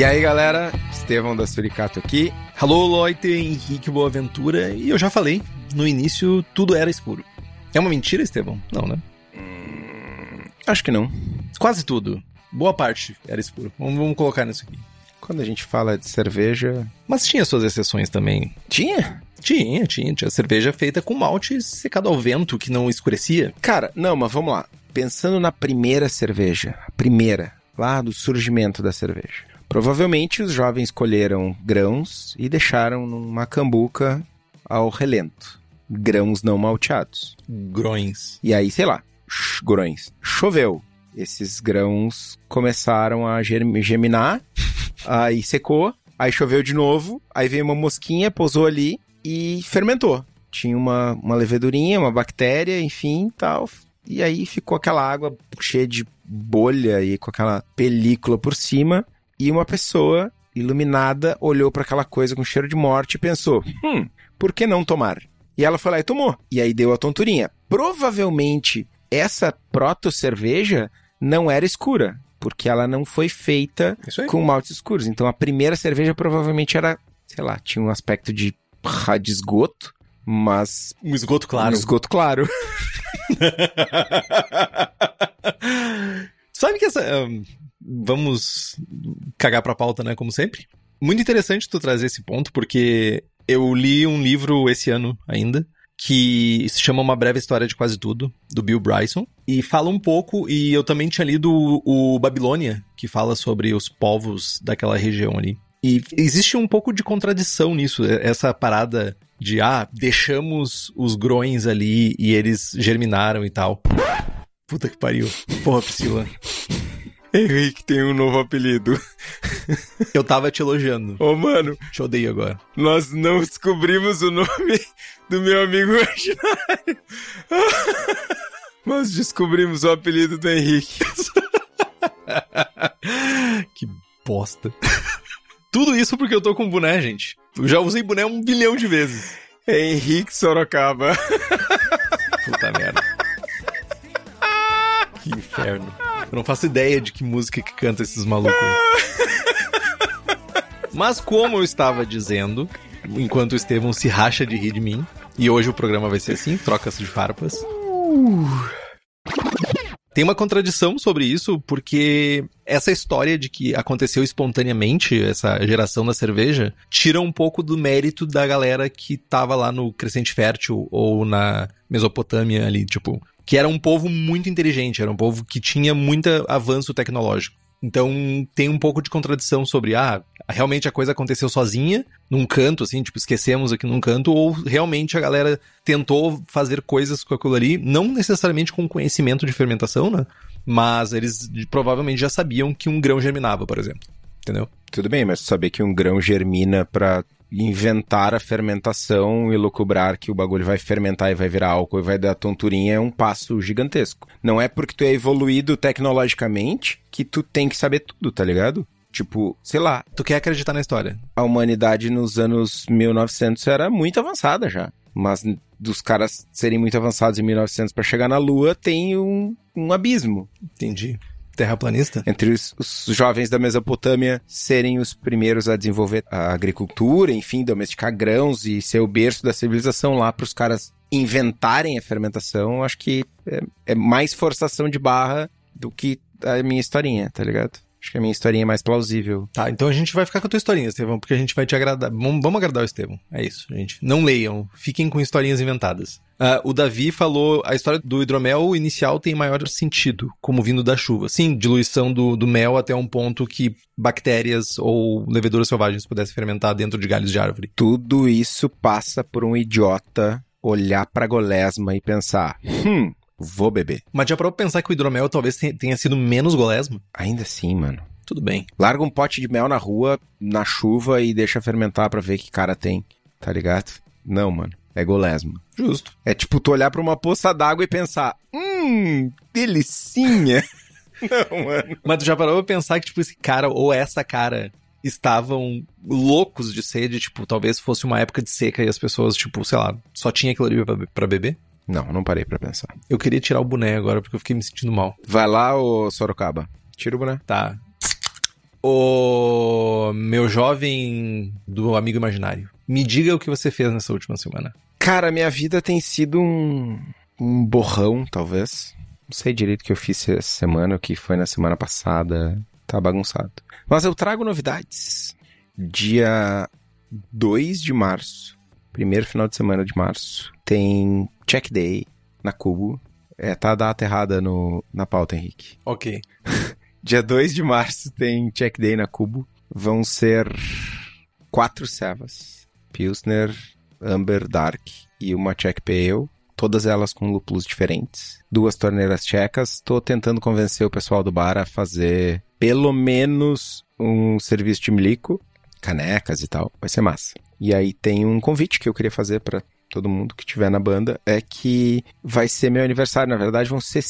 E aí, galera, Estevão da Suricato aqui. Alô, Loite, Henrique Boaventura. E eu já falei, no início tudo era escuro. É uma mentira, Estevão? Não, né? Hum, acho que não. Quase tudo. Boa parte era escuro. Vamos, vamos colocar nisso aqui. Quando a gente fala de cerveja. Mas tinha suas exceções também. Tinha? Tinha, tinha. Tinha cerveja feita com malte secado ao vento que não escurecia. Cara, não, mas vamos lá. Pensando na primeira cerveja, a primeira, lá do surgimento da cerveja. Provavelmente os jovens colheram grãos e deixaram numa cambuca ao relento. Grãos não malteados. Grões. E aí, sei lá, grões. Choveu. Esses grãos começaram a germinar, aí secou, aí choveu de novo, aí veio uma mosquinha, pousou ali e fermentou. Tinha uma, uma levedurinha, uma bactéria, enfim, tal. E aí ficou aquela água cheia de bolha e com aquela película por cima e uma pessoa iluminada olhou para aquela coisa com cheiro de morte e pensou: hum, por que não tomar? E ela foi lá e tomou. E aí deu a tonturinha. Provavelmente essa proto-cerveja não era escura, porque ela não foi feita com maltes escuros. Então a primeira cerveja provavelmente era, sei lá, tinha um aspecto de, de esgoto, mas. Um esgoto claro. Um esgoto claro. Sabe que essa. Um, vamos cagar pra pauta, né? Como sempre. Muito interessante tu trazer esse ponto, porque eu li um livro esse ano ainda, que se chama Uma Breve História de Quase Tudo, do Bill Bryson, e fala um pouco, e eu também tinha lido o, o Babilônia, que fala sobre os povos daquela região ali. E existe um pouco de contradição nisso, essa parada de, ah, deixamos os grões ali e eles germinaram e tal. Puta que pariu. Porra, Priscila. Henrique tem um novo apelido. Eu tava te elogiando. Ô, oh, mano. Te odeio agora. Nós não descobrimos o nome do meu amigo imaginário. Mas descobrimos o apelido do Henrique. que bosta. Tudo isso porque eu tô com boné, gente. Eu já usei boné um bilhão de vezes. É Henrique Sorocaba. Puta merda. Que inferno. Eu não faço ideia de que música que canta esses malucos aí. Mas como eu estava dizendo, enquanto o Estevão se racha de rir de mim, e hoje o programa vai ser assim, trocas de farpas. Uh. Tem uma contradição sobre isso, porque essa história de que aconteceu espontaneamente, essa geração da cerveja, tira um pouco do mérito da galera que tava lá no Crescente Fértil ou na Mesopotâmia ali, tipo, que era um povo muito inteligente, era um povo que tinha muito avanço tecnológico. Então tem um pouco de contradição sobre, ah, realmente a coisa aconteceu sozinha, num canto, assim, tipo, esquecemos aqui num canto, ou realmente a galera tentou fazer coisas com aquilo ali, não necessariamente com conhecimento de fermentação, né? Mas eles provavelmente já sabiam que um grão germinava, por exemplo. Entendeu? Tudo bem, mas saber que um grão germina para inventar a fermentação e lucubrar que o bagulho vai fermentar e vai virar álcool e vai dar tonturinha é um passo gigantesco. Não é porque tu é evoluído tecnologicamente que tu tem que saber tudo, tá ligado? Tipo, sei lá. Tu quer acreditar na história? A humanidade nos anos 1900 era muito avançada já. Mas dos caras serem muito avançados em 1900 para chegar na Lua tem um, um abismo. Entendi terraplanista? Entre os, os, jovens da Mesopotâmia serem os primeiros a desenvolver a agricultura, enfim, domesticar grãos e ser o berço da civilização lá para os caras inventarem a fermentação, acho que é, é mais forçação de barra do que a minha historinha, tá ligado? Acho que a minha historinha é mais plausível. Tá, então a gente vai ficar com a tua historinha, Estevão, porque a gente vai te agradar. Vamos, vamos agradar o Estevão. É isso, gente. Não leiam, fiquem com historinhas inventadas. Uh, o Davi falou, a história do hidromel inicial tem maior sentido, como vindo da chuva. Sim, diluição do, do mel até um ponto que bactérias ou leveduras selvagens pudessem fermentar dentro de galhos de árvore. Tudo isso passa por um idiota olhar pra golesma e pensar, hum, vou beber. Mas já parou pra pensar que o hidromel talvez tenha sido menos golesma? Ainda assim, mano. Tudo bem. Larga um pote de mel na rua, na chuva e deixa fermentar pra ver que cara tem, tá ligado? Não, mano. É golesma. Justo. É tipo tu olhar pra uma poça d'água e pensar, hum, delicinha. Não, mano. Mas tu já parou pra pensar que, tipo, esse cara ou essa cara estavam loucos de sede, tipo, talvez fosse uma época de seca e as pessoas, tipo, sei lá, só tinha aquilo ali pra, pra beber? Não, não parei pra pensar. Eu queria tirar o boné agora porque eu fiquei me sentindo mal. Vai lá, ô Sorocaba. Tira o boné. Tá. O meu jovem do amigo imaginário. Me diga o que você fez nessa última semana. Cara, minha vida tem sido um, um borrão, talvez. Não sei direito o que eu fiz essa semana, o que foi na semana passada. Tá bagunçado. Mas eu trago novidades. Dia 2 de março, primeiro final de semana de março, tem Check Day na Cubo. É, tá a data errada no, na pauta, Henrique. Ok. Dia 2 de março tem Check Day na Cubo. Vão ser quatro cevas. Pilsner, Amber, Dark e uma Czech Pale. Todas elas com lúpulos diferentes. Duas torneiras tchecas. Tô tentando convencer o pessoal do bar a fazer pelo menos um serviço de milico. Canecas e tal. Vai ser massa. E aí tem um convite que eu queria fazer para todo mundo que tiver na banda. É que vai ser meu aniversário. Na verdade, vão ser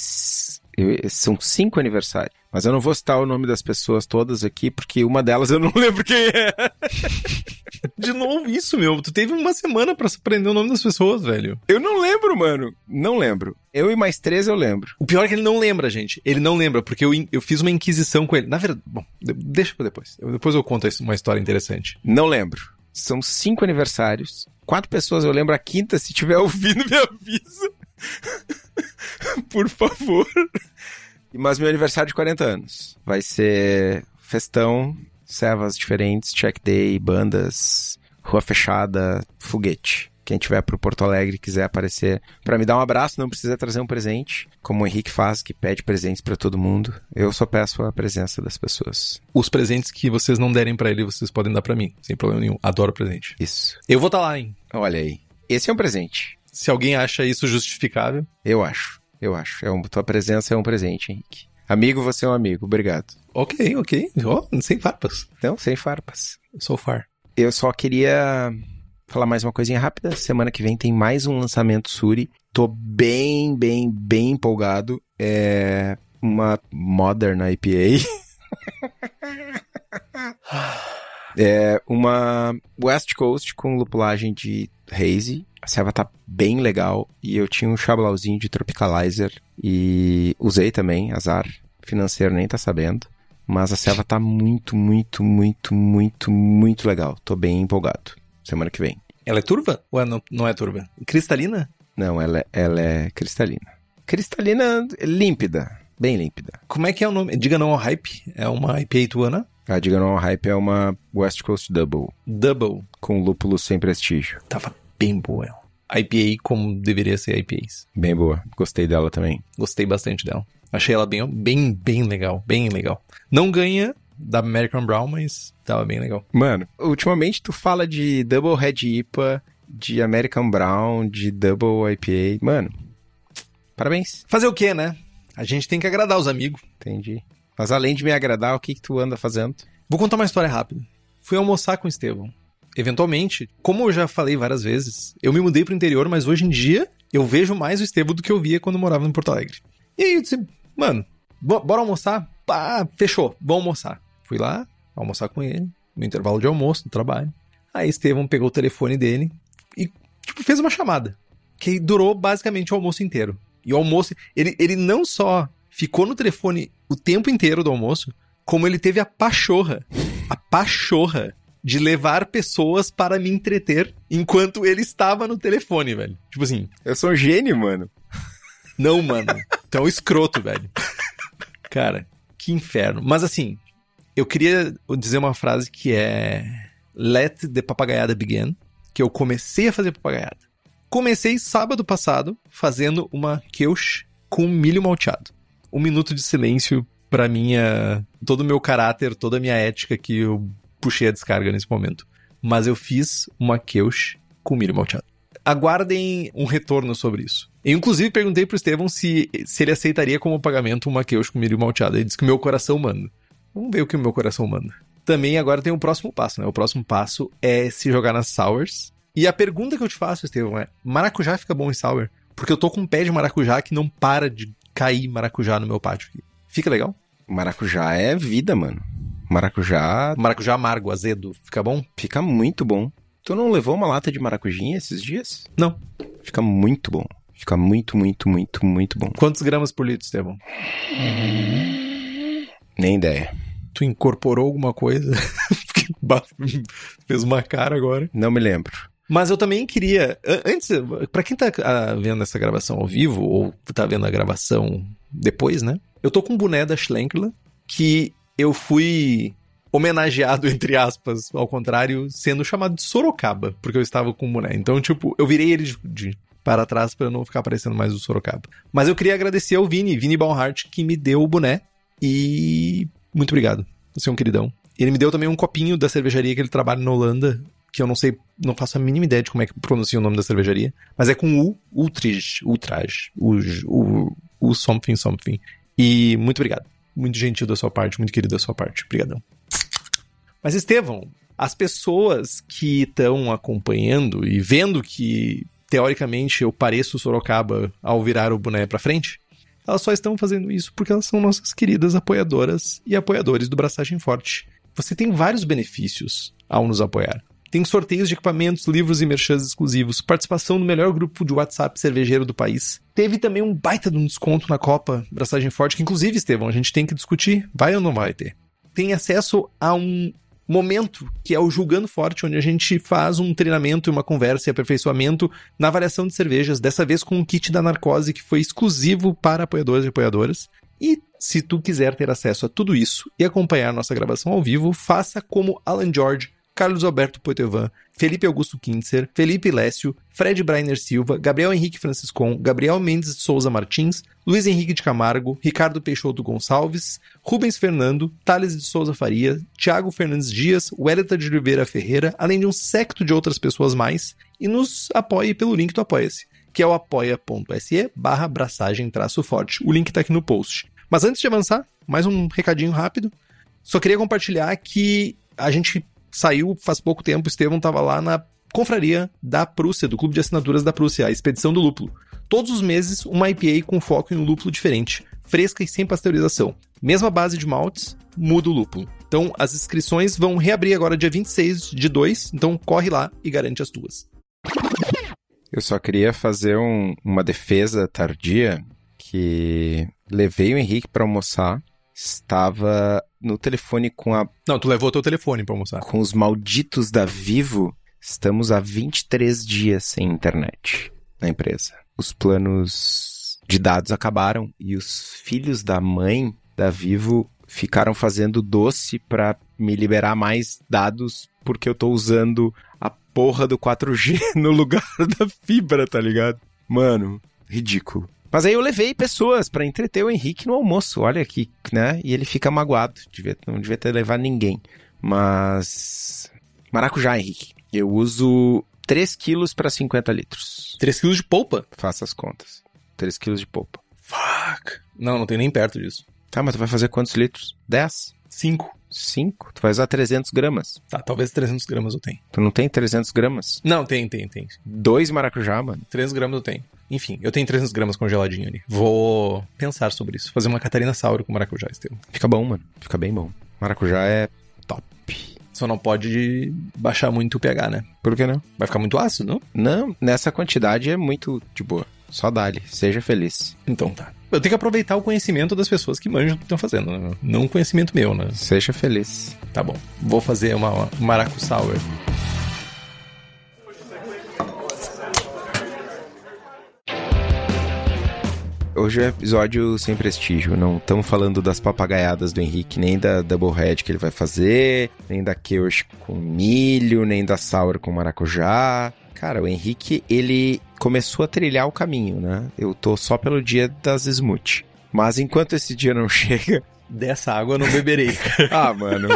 são cinco aniversários. Mas eu não vou citar o nome das pessoas todas aqui, porque uma delas eu não lembro quem é. De novo isso, meu. Tu teve uma semana para aprender o nome das pessoas, velho. Eu não lembro, mano. Não lembro. Eu e mais três eu lembro. O pior é que ele não lembra, gente. Ele não lembra, porque eu, eu fiz uma inquisição com ele. Na verdade, bom, deixa pra depois. Eu, depois eu conto uma história interessante. Não lembro. São cinco aniversários. Quatro pessoas eu lembro. A quinta, se tiver ouvindo, me avisa. Por favor. Mas meu aniversário de 40 anos. Vai ser festão, servas diferentes, check day, bandas, rua fechada, foguete. Quem tiver pro Porto Alegre e quiser aparecer para me dar um abraço, não precisa trazer um presente, como o Henrique faz, que pede presentes para todo mundo. Eu só peço a presença das pessoas. Os presentes que vocês não derem para ele, vocês podem dar para mim, sem problema nenhum. Adoro presente. Isso. Eu vou estar tá lá, hein? Olha aí. Esse é um presente. Se alguém acha isso justificável. Eu acho. Eu acho. É um, tua presença é um presente, Henrique. Amigo, você é um amigo. Obrigado. Ok, ok. Oh, sem farpas. Não, sem farpas. So far. Eu só queria falar mais uma coisinha rápida. Semana que vem tem mais um lançamento Suri. Tô bem, bem, bem empolgado. É uma Modern IPA. é uma West Coast com lupulagem de haze a serva tá bem legal e eu tinha um chablauzinho de Tropicalizer e usei também, azar financeiro nem tá sabendo. Mas a serva tá muito, muito, muito, muito, muito legal. Tô bem empolgado. Semana que vem. Ela é turva? Ou é não, não é turva? Cristalina? Não, ela, é, ela é cristalina. Cristalina límpida. Bem límpida. Como é que é o nome? Diga não ao hype. É uma IPA tuana? A Diga não ao hype é uma West Coast Double. Double. Com lúpulo sem prestígio. Tava bem boa ela. IPA como deveria ser IPAs. Bem boa. Gostei dela também. Gostei bastante dela. Achei ela bem, bem, bem legal. Bem legal. Não ganha da American Brown, mas tava bem legal. Mano, ultimamente tu fala de Double Red IPA, de American Brown, de Double IPA. Mano, parabéns. Fazer o quê, né? A gente tem que agradar os amigos. Entendi. Mas além de me agradar, o que que tu anda fazendo? Vou contar uma história rápida. Fui almoçar com o Estevão eventualmente, como eu já falei várias vezes, eu me mudei pro interior, mas hoje em dia eu vejo mais o Estevam do que eu via quando eu morava em Porto Alegre. E aí eu disse, mano, bora almoçar? Pá, fechou, vamos almoçar. Fui lá, almoçar com ele, no intervalo de almoço, no trabalho. Aí Estevam pegou o telefone dele e, tipo, fez uma chamada. Que durou basicamente o almoço inteiro. E o almoço, ele, ele não só ficou no telefone o tempo inteiro do almoço, como ele teve a pachorra, a pachorra de levar pessoas para me entreter enquanto ele estava no telefone, velho. Tipo assim. Eu sou um gênio, mano. Não, mano. Tu é um escroto, velho. Cara, que inferno. Mas assim, Eu queria dizer uma frase que é Let the papagaiada begin, que eu comecei a fazer papagaiada. Comecei sábado passado fazendo uma quiche com milho malteado. Um minuto de silêncio para minha todo o meu caráter, toda a minha ética que eu puxei a descarga nesse momento. Mas eu fiz uma quiche com milho malteado. Aguardem um retorno sobre isso. Eu, inclusive, perguntei pro Estevão se, se ele aceitaria como pagamento uma quiche com milho malteado. Ele disse que meu coração manda. Vamos ver o que o meu coração manda. Também agora tem o um próximo passo, né? O próximo passo é se jogar nas sours. E a pergunta que eu te faço, Estevão, é: maracujá fica bom em sour? Porque eu tô com um pé de maracujá que não para de cair maracujá no meu pátio aqui. Fica legal? Maracujá é vida, mano. Maracujá. Maracujá amargo, azedo. Fica bom? Fica muito bom. Tu não levou uma lata de maracujinha esses dias? Não. Fica muito bom. Fica muito, muito, muito, muito bom. Quantos gramas por litro, Estevão? Nem ideia. Tu incorporou alguma coisa? Fez uma cara agora. Não me lembro. Mas eu também queria, antes, para quem tá ah, vendo essa gravação ao vivo, ou tá vendo a gravação depois, né? Eu tô com um boné da Schlenkler, que eu fui homenageado, entre aspas, ao contrário, sendo chamado de Sorocaba, porque eu estava com o boné. Então, tipo, eu virei ele de, para trás para não ficar parecendo mais o Sorocaba. Mas eu queria agradecer ao Vini, Vini Balhart, que me deu o boné. E muito obrigado. Você é um queridão. Ele me deu também um copinho da cervejaria que ele trabalha na Holanda, que eu não sei, não faço a mínima ideia de como é que pronuncia o nome da cervejaria, mas é com U, Ultrage, Ultrage, o, o, o something something. E muito obrigado. Muito gentil da sua parte, muito querido da sua parte. Obrigadão. Mas Estevão, as pessoas que estão acompanhando e vendo que teoricamente eu pareço Sorocaba ao virar o boné para frente, elas só estão fazendo isso porque elas são nossas queridas apoiadoras e apoiadores do Braçagem Forte. Você tem vários benefícios ao nos apoiar. Tem sorteios de equipamentos, livros e merchans exclusivos, participação no melhor grupo de WhatsApp cervejeiro do país. Teve também um baita de um desconto na Copa Braçagem Forte, que inclusive, Estevão, a gente tem que discutir, vai ou não vai ter. Tem acesso a um momento, que é o Julgando Forte, onde a gente faz um treinamento uma conversa e aperfeiçoamento na avaliação de cervejas, dessa vez com um kit da narcose que foi exclusivo para apoiadores e apoiadoras. E se tu quiser ter acesso a tudo isso e acompanhar nossa gravação ao vivo, faça como Alan George, Carlos Alberto Poitevin, Felipe Augusto Kintzer, Felipe Lécio, Fred Brainer Silva, Gabriel Henrique Franciscon, Gabriel Mendes de Souza Martins, Luiz Henrique de Camargo, Ricardo Peixoto Gonçalves, Rubens Fernando, Thales de Souza Faria, Thiago Fernandes Dias, Wellington de Oliveira Ferreira, além de um secto de outras pessoas mais, e nos apoie pelo link do Apoia-se, que é o apoia.se barra abraçagem traço forte. O link tá aqui no post. Mas antes de avançar, mais um recadinho rápido. Só queria compartilhar que a gente saiu faz pouco tempo, o Estevão estava lá na confraria da Prússia, do Clube de Assinaturas da Prússia, a Expedição do Lúpulo. Todos os meses, uma IPA com foco em um lúpulo diferente, fresca e sem pasteurização. Mesma base de maltes, muda o lúpulo. Então, as inscrições vão reabrir agora dia 26 de 2, então corre lá e garante as tuas. Eu só queria fazer um, uma defesa tardia que levei o Henrique para almoçar, estava no telefone com a. Não, tu levou teu telefone pra almoçar. Com os malditos da Vivo, estamos há 23 dias sem internet na empresa. Os planos de dados acabaram e os filhos da mãe da Vivo ficaram fazendo doce para me liberar mais dados porque eu tô usando a porra do 4G no lugar da fibra, tá ligado? Mano, ridículo. Mas aí eu levei pessoas para entreter o Henrique no almoço, olha aqui, né? E ele fica magoado, devia, não devia ter levado ninguém. Mas. Maracujá, Henrique. Eu uso 3 quilos para 50 litros. 3 quilos de polpa? Faça as contas. 3 quilos de polpa. Fuck. Não, não tem nem perto disso. Tá, mas tu vai fazer quantos litros? 10? 5. 5? Tu vai usar 300 gramas. Tá, talvez 300 gramas eu tenho. Tu não tem 300 gramas? Não, tem, tem, tem. Dois maracujá, mano. 300 gramas eu tenho. Enfim, eu tenho 300 gramas congeladinho ali. Vou pensar sobre isso. Fazer uma Catarina Sauro com maracujá, Estevam. Fica bom, mano. Fica bem bom. Maracujá é top. Só não pode baixar muito o pH, né? Por que não? Vai ficar muito ácido, não? Não, nessa quantidade é muito de boa. Só dá-lhe. Seja feliz. Então tá. Eu tenho que aproveitar o conhecimento das pessoas que manjam o que estão fazendo, né? Não o conhecimento meu, né? Seja feliz. Tá bom. Vou fazer uma, uma maracu sour. Hoje é um episódio sem prestígio. Não estamos falando das papagaiadas do Henrique, nem da Doublehead que ele vai fazer, nem da Kirsch com milho, nem da Sour com maracujá. Cara, o Henrique, ele começou a trilhar o caminho, né? Eu tô só pelo dia das smoothie. Mas enquanto esse dia não chega. Dessa água eu não beberei. ah, mano.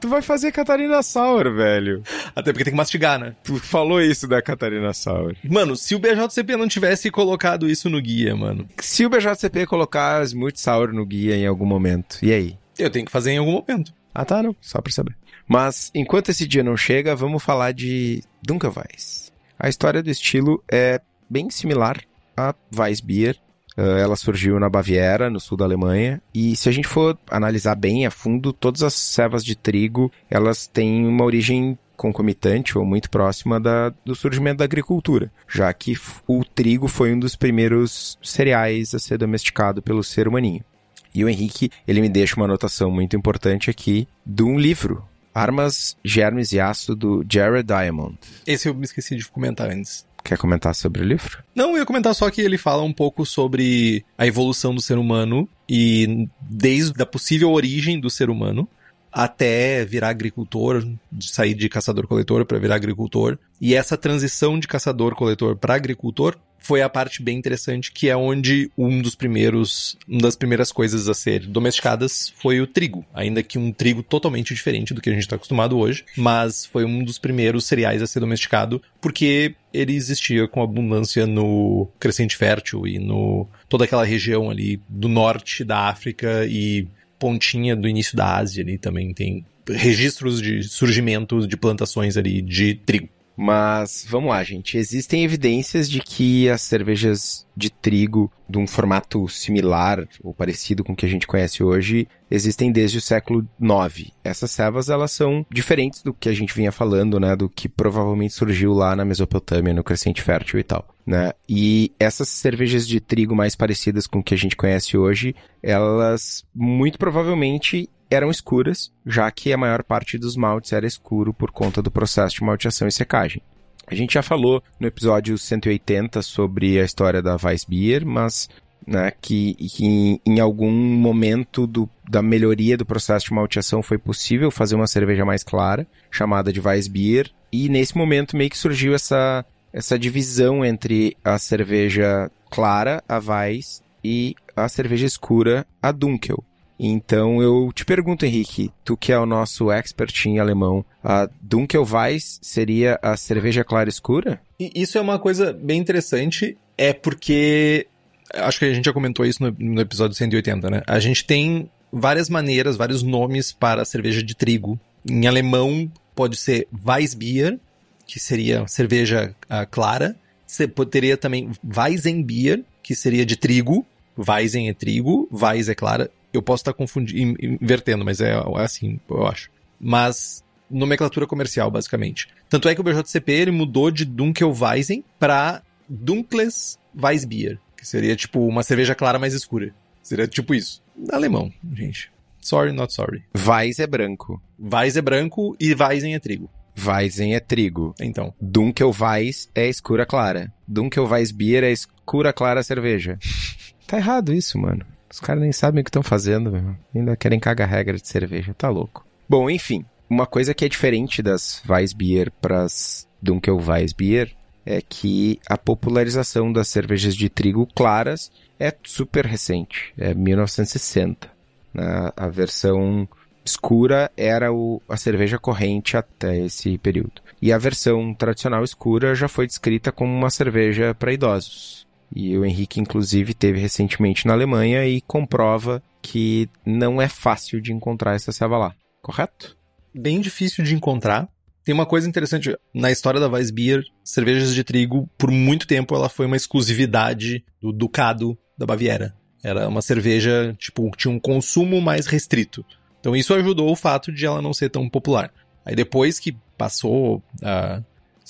Tu vai fazer Catarina Sour, velho. Até porque tem que mastigar, né? Tu falou isso da Catarina Sour. Mano, se o BJCP não tivesse colocado isso no guia, mano. Se o BJCP colocar Smooth Sour no guia em algum momento, e aí? Eu tenho que fazer em algum momento. Ah, tá, não. Só pra saber. Mas, enquanto esse dia não chega, vamos falar de Dunkelweiss. A história do estilo é bem similar a Weissbier, Uh, ela surgiu na Baviera, no sul da Alemanha, e se a gente for analisar bem a fundo, todas as cevas de trigo, elas têm uma origem concomitante ou muito próxima da, do surgimento da agricultura, já que o trigo foi um dos primeiros cereais a ser domesticado pelo ser humaninho. E o Henrique, ele me deixa uma anotação muito importante aqui de um livro, Armas, Germes e Aço, do Jared Diamond. Esse eu me esqueci de comentar antes. Quer comentar sobre o livro? Não, eu ia comentar só que ele fala um pouco sobre a evolução do ser humano e desde a possível origem do ser humano até virar agricultor, de sair de caçador-coletor para virar agricultor. E essa transição de caçador-coletor para agricultor foi a parte bem interessante, que é onde um dos primeiros, uma das primeiras coisas a ser domesticadas foi o trigo, ainda que um trigo totalmente diferente do que a gente está acostumado hoje, mas foi um dos primeiros cereais a ser domesticado porque ele existia com abundância no Crescente Fértil e no toda aquela região ali do norte da África e pontinha do início da Ásia ali também tem registros de surgimento de plantações ali de trigo. Mas vamos lá, gente. Existem evidências de que as cervejas de trigo, de um formato similar ou parecido com o que a gente conhece hoje, existem desde o século IX. Essas cevas elas são diferentes do que a gente vinha falando, né? Do que provavelmente surgiu lá na Mesopotâmia, no Crescente Fértil e tal. Né? E essas cervejas de trigo mais parecidas com o que a gente conhece hoje, elas muito provavelmente eram escuras, já que a maior parte dos maltes era escuro por conta do processo de malteação e secagem. A gente já falou no episódio 180 sobre a história da Weissbier, mas né, que, que em, algum momento do, da melhoria do processo de malteação foi possível fazer uma cerveja mais clara, chamada de Weissbier, e nesse momento meio que surgiu essa, essa divisão entre a cerveja clara, a Weiss, e a cerveja escura, a Dunkel. Então eu te pergunto, Henrique, tu que é o nosso expert em alemão, a Dunkelweiss seria a cerveja clara escura? E isso é uma coisa bem interessante, é porque acho que a gente já comentou isso no, no episódio 180, né? A gente tem várias maneiras, vários nomes para a cerveja de trigo. Em alemão pode ser Weissbier, que seria cerveja uh, clara. Você poderia também Weizenbier, que seria de trigo. Weizen é trigo, Weiss é clara. Eu posso estar confundindo, invertendo, mas é, é assim, eu acho. Mas nomenclatura comercial, basicamente. Tanto é que o BJCP ele mudou de Dunkelweizen para Dunkles Weissbier, que seria tipo uma cerveja clara mais escura. Seria tipo isso. Alemão, gente. Sorry, not sorry. Weiss é branco. Weiss é branco e Weizen é trigo. Weizen é trigo. Então. Dunkelweiss é escura clara. Dunkelweissbier é escura clara cerveja. tá errado isso, mano. Os caras nem sabem o que estão fazendo, meu. ainda querem cagar regra de cerveja, tá louco. Bom, enfim, uma coisa que é diferente das Weissbier para as Dunkelweissbier é que a popularização das cervejas de trigo claras é super recente, é 1960. Né? A versão escura era a cerveja corrente até esse período. E a versão tradicional escura já foi descrita como uma cerveja para idosos. E o Henrique, inclusive, teve recentemente na Alemanha e comprova que não é fácil de encontrar essa ceva lá, correto? Bem difícil de encontrar. Tem uma coisa interessante, na história da Weissbier, cervejas de trigo, por muito tempo ela foi uma exclusividade do Ducado da Baviera. Era uma cerveja, tipo, tinha um consumo mais restrito. Então isso ajudou o fato de ela não ser tão popular. Aí depois que passou a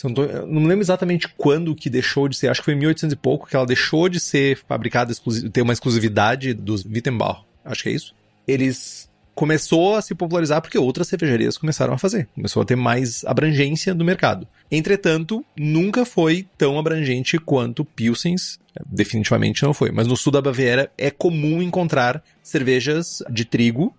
não, me lembro exatamente quando que deixou de ser, acho que foi em 1800 e pouco que ela deixou de ser fabricada, ter uma exclusividade dos Wittenbauer, acho que é isso. Eles começou a se popularizar porque outras cervejarias começaram a fazer. Começou a ter mais abrangência no mercado. Entretanto, nunca foi tão abrangente quanto Pilsens. Definitivamente não foi. Mas no sul da Baviera é comum encontrar cervejas de trigo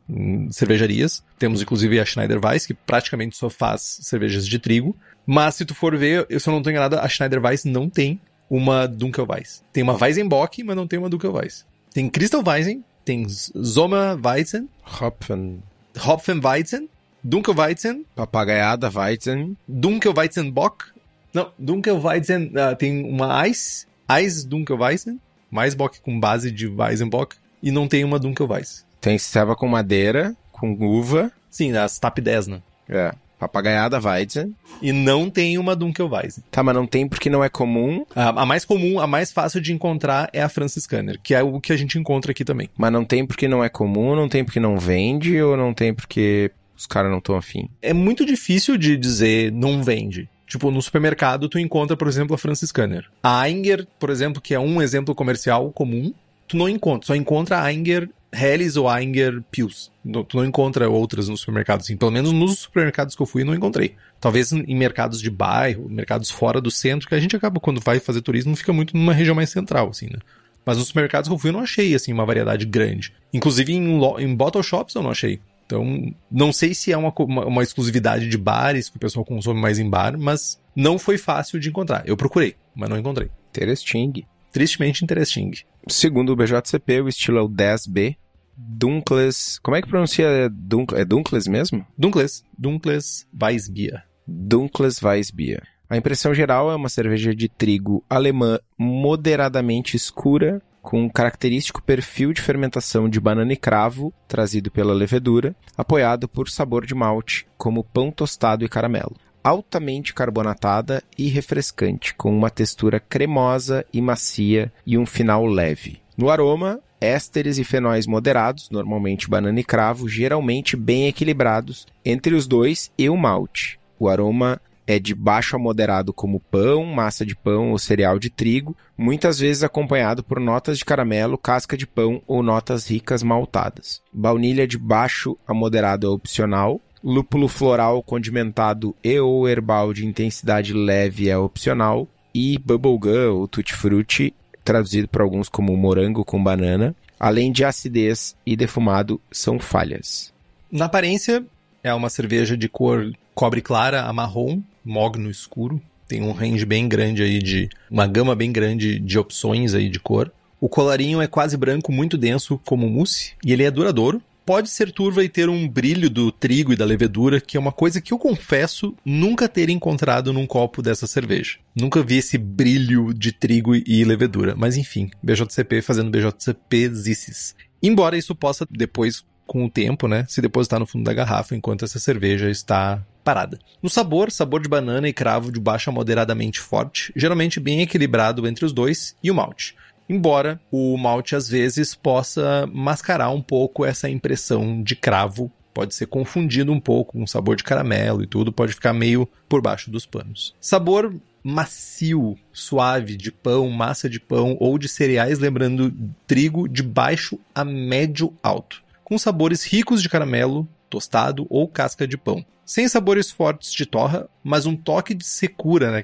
cervejarias. Temos inclusive a Schneider Weiss, que praticamente só faz cervejas de trigo. Mas se tu for ver, eu se eu não estou enganado, a Schneider Weiss não tem uma Dunkelweiss. Tem uma Weizenbock, mas não tem uma Dunkelweiss. Tem Crystal Weizen, tem Sommerweizen, Hopfen. Hopfenweizen, Dunkelweizen, Papagaiada Weizen. Dunkelweizenbock. Não, Dunkelweizen uh, tem uma Eis, Eis Dunkelweizen, mais Bock com base de Weizenbock, e não tem uma Dunkelweiss. Tem ceva com madeira, com uva. Sim, das TAP 10, né? É. Papagaiada Weizen. E não tem uma Dunkelweizen. Tá, mas não tem porque não é comum. A, a mais comum, a mais fácil de encontrar é a Franciscaner, que é o que a gente encontra aqui também. Mas não tem porque não é comum, não tem porque não vende, ou não tem porque os caras não estão afim. É muito difícil de dizer não vende. Tipo, no supermercado tu encontra, por exemplo, a Franciscaner. A Ainger, por exemplo, que é um exemplo comercial comum, tu não encontra. Só encontra a Ainger Helles ou Ainger Pils. Não- Tu não encontra outras no supermercado, assim. Pelo menos nos supermercados que eu fui, não encontrei. Talvez em mercados de bairro, mercados fora do centro, que a gente acaba, quando vai fazer turismo, fica muito numa região mais central, assim, né? Mas nos supermercados que eu fui, eu não achei, assim, uma variedade grande. Inclusive em, em bottle shops eu não achei. Então, não sei se é uma, uma, uma exclusividade de bares, que o pessoal consome mais em bar, mas não foi fácil de encontrar. Eu procurei, mas não encontrei. Interesting. Tristemente interesting. Segundo o BJCP, o estilo é o 10B. Dunkles. Como é que pronuncia? Dunk, é Dunkles mesmo? Dunkles. Dunkles Weissbier. Dunkles Weissbier. A impressão geral é uma cerveja de trigo alemã moderadamente escura, com um característico perfil de fermentação de banana e cravo, trazido pela levedura, apoiado por sabor de malte, como pão tostado e caramelo. Altamente carbonatada e refrescante, com uma textura cremosa e macia e um final leve. No aroma, ésteres e fenóis moderados, normalmente banana e cravo, geralmente bem equilibrados entre os dois e o malte. O aroma é de baixo a moderado como pão, massa de pão ou cereal de trigo, muitas vezes acompanhado por notas de caramelo, casca de pão ou notas ricas maltadas. Baunilha de baixo a moderado é opcional. Lúpulo floral condimentado e ou herbal de intensidade leve é opcional. E bubblegum ou tutti frutti, traduzido para alguns como morango com banana, além de acidez e defumado, são falhas. Na aparência, é uma cerveja de cor cobre clara a marrom, mogno escuro. Tem um range bem grande aí de. uma gama bem grande de opções aí de cor. O colarinho é quase branco, muito denso, como mousse, e ele é duradouro. Pode ser turva e ter um brilho do trigo e da levedura, que é uma coisa que eu confesso nunca ter encontrado num copo dessa cerveja. Nunca vi esse brilho de trigo e levedura. Mas enfim, BJCP fazendo BJCP zices. Embora isso possa depois com o tempo, né, se depositar no fundo da garrafa enquanto essa cerveja está parada. No sabor, sabor de banana e cravo de baixo a moderadamente forte, geralmente bem equilibrado entre os dois e o malte. Embora o malte às vezes possa mascarar um pouco essa impressão de cravo, pode ser confundido um pouco com sabor de caramelo e tudo, pode ficar meio por baixo dos panos. Sabor macio, suave de pão, massa de pão ou de cereais, lembrando trigo de baixo a médio alto com sabores ricos de caramelo, tostado ou casca de pão. Sem sabores fortes de torra, mas um toque de secura, né?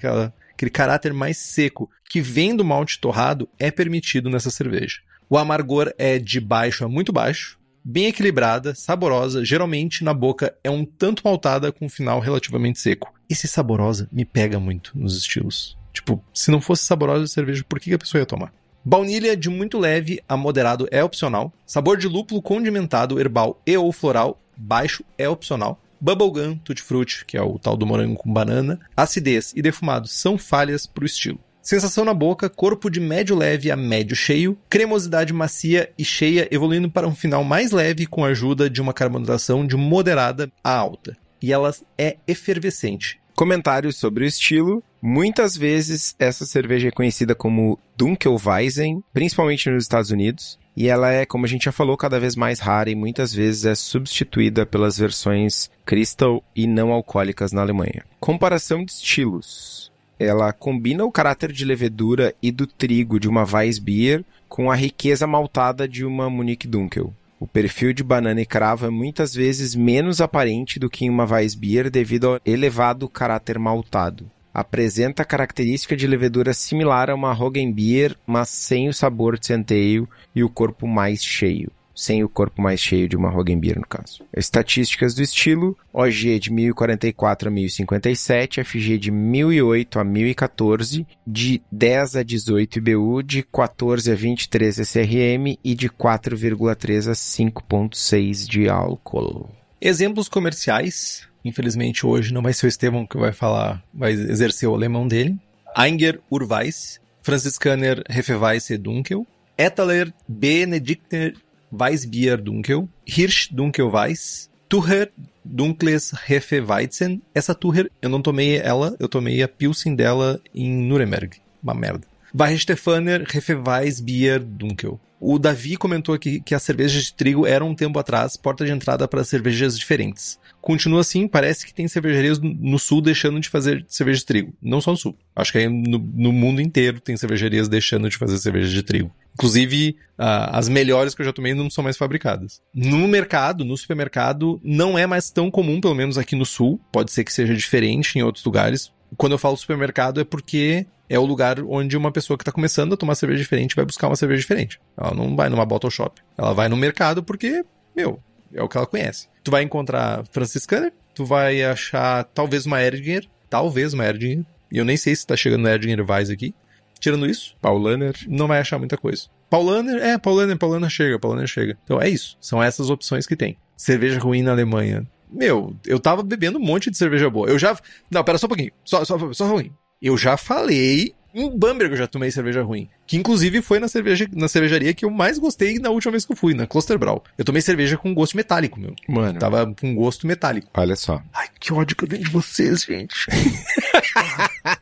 Aquele caráter mais seco que vem do malte torrado é permitido nessa cerveja. O amargor é de baixo a muito baixo, bem equilibrada, saborosa, geralmente na boca é um tanto maltada com um final relativamente seco. Esse saborosa me pega muito nos estilos. Tipo, se não fosse saborosa a cerveja, por que que a pessoa ia tomar? Baunilha de muito leve a moderado é opcional. Sabor de lúpulo condimentado, herbal e ou floral, baixo é opcional. Bubblegum, tutti frutti, que é o tal do morango com banana, acidez e defumado são falhas para o estilo. Sensação na boca, corpo de médio leve a médio cheio, cremosidade macia e cheia, evoluindo para um final mais leve com a ajuda de uma carbonatação de moderada a alta. E ela é efervescente. Comentários sobre o estilo. Muitas vezes essa cerveja é conhecida como Dunkelweizen, principalmente nos Estados Unidos. E ela é, como a gente já falou, cada vez mais rara e muitas vezes é substituída pelas versões Crystal e não alcoólicas na Alemanha. Comparação de estilos. Ela combina o caráter de levedura e do trigo de uma Weissbier com a riqueza maltada de uma Munich Dunkel. O perfil de banana e cravo é muitas vezes menos aparente do que em uma Weissbier devido ao elevado caráter maltado. Apresenta característica de levedura similar a uma Roggenbier, mas sem o sabor de centeio e o corpo mais cheio sem o corpo mais cheio de uma Roggenbier, no caso. Estatísticas do estilo, OG de 1044 a 1057, FG de 1008 a 1014, de 10 a 18 IBU, de 14 a 23 SRM e de 4,3 a 5,6 de álcool. Exemplos comerciais. Infelizmente hoje não vai ser o Estevão que vai falar, vai exercer o alemão dele. Einger Urweis, Franziskaner Hefeweiss Dunkel, Etaler Benedikter Weissbier Dunkel, Hirsch Dunkel Weiss, Tucher Dunkles Hefeweizen. Essa Tucher, eu não tomei ela, eu tomei a Pilsen dela em Nuremberg. Uma merda. Weichstefaner Hefeweissbier Dunkel. O Davi comentou aqui que as cervejas de trigo eram um tempo atrás porta de entrada para cervejas diferentes. Continua assim, parece que tem cervejarias no sul deixando de fazer cerveja de trigo. Não só no sul. Acho que no, no mundo inteiro tem cervejarias deixando de fazer cerveja de trigo. Inclusive, uh, as melhores que eu já tomei não são mais fabricadas. No mercado, no supermercado, não é mais tão comum, pelo menos aqui no sul. Pode ser que seja diferente em outros lugares. Quando eu falo supermercado é porque é o lugar onde uma pessoa que está começando a tomar cerveja diferente vai buscar uma cerveja diferente. Ela não vai numa bottle shop. Ela vai no mercado porque, meu, é o que ela conhece. Tu vai encontrar franciscana, tu vai achar talvez uma Erdinger, talvez uma Erdinger, e eu nem sei se tá chegando na Erdinger Weiss aqui. Tirando isso, Paulaner não vai achar muita coisa. Paulaner, é, Paulaner, Paulaner chega, Paulaner chega. Então é isso, são essas opções que tem. Cerveja ruim na Alemanha. Meu, eu tava bebendo um monte de cerveja boa. Eu já. Não, pera só um pouquinho. Só, só, só ruim. Eu já falei em Bamberg eu já tomei cerveja ruim. Que inclusive foi na, cerveja, na cervejaria que eu mais gostei na última vez que eu fui, na Klosterbrau. Eu tomei cerveja com gosto metálico, meu. Mano. Tava com gosto metálico. Olha só. Ai, que ódio que eu tenho de vocês, gente.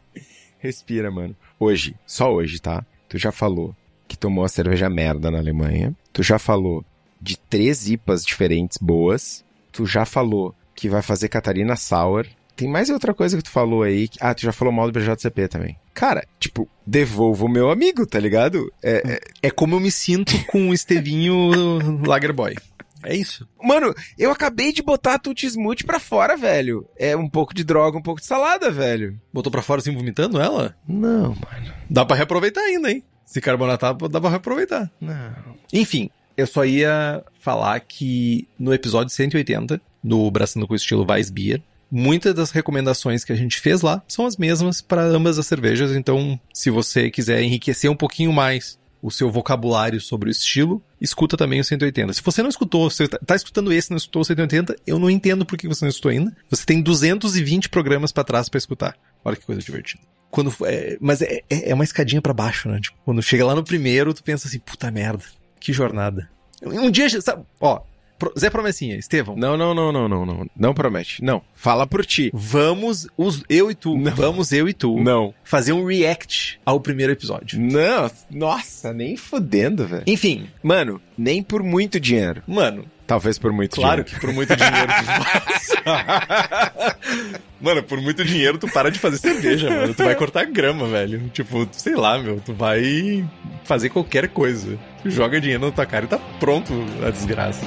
Respira, mano. Hoje, só hoje, tá? Tu já falou que tomou a cerveja merda na Alemanha. Tu já falou de três IPAs diferentes boas. Tu já falou que vai fazer Catarina Sour. Tem mais outra coisa que tu falou aí. Ah, tu já falou mal do BJCP também. Cara, tipo, devolvo o meu amigo, tá ligado? É, é... é como eu me sinto com o Estevinho Lagerboy. É isso. Mano, eu acabei de botar a Tutti Smoothie pra fora, velho. É um pouco de droga, um pouco de salada, velho. Botou pra fora assim, vomitando ela? Não, mano. Dá pra reaproveitar ainda, hein? Se carbonatar, dá pra reaproveitar. Não. Enfim, eu só ia falar que no episódio 180 do Braçando com Estilo Weissbier, muitas das recomendações que a gente fez lá são as mesmas para ambas as cervejas. Então, se você quiser enriquecer um pouquinho mais o seu vocabulário sobre o estilo, escuta também o 180. Se você não escutou, você tá, tá escutando esse, não escutou o 180, eu não entendo por que você não escutou ainda. Você tem 220 programas para trás para escutar. Olha que coisa divertida. Quando, é, mas é, é, é uma escadinha para baixo, né? Tipo, quando chega lá no primeiro, tu pensa assim, puta merda, que jornada. Um dia, sabe, ó, Zé Promessinha, Estevão. Não, não, não, não, não, não. Não promete. Não. Fala por ti. Vamos, os, eu e tu. Não. Vamos, eu e tu. Não. Fazer um react ao primeiro episódio. Não. Nossa, nem fudendo, velho. Enfim. Mano, nem por muito dinheiro. Mano. Talvez por muito claro dinheiro. Claro que por muito dinheiro tu mano, por muito dinheiro tu para de fazer cerveja, mano. Tu vai cortar grama, velho. Tipo, sei lá, meu. Tu vai fazer qualquer coisa. Tu joga dinheiro na tua cara e tá pronto a desgraça.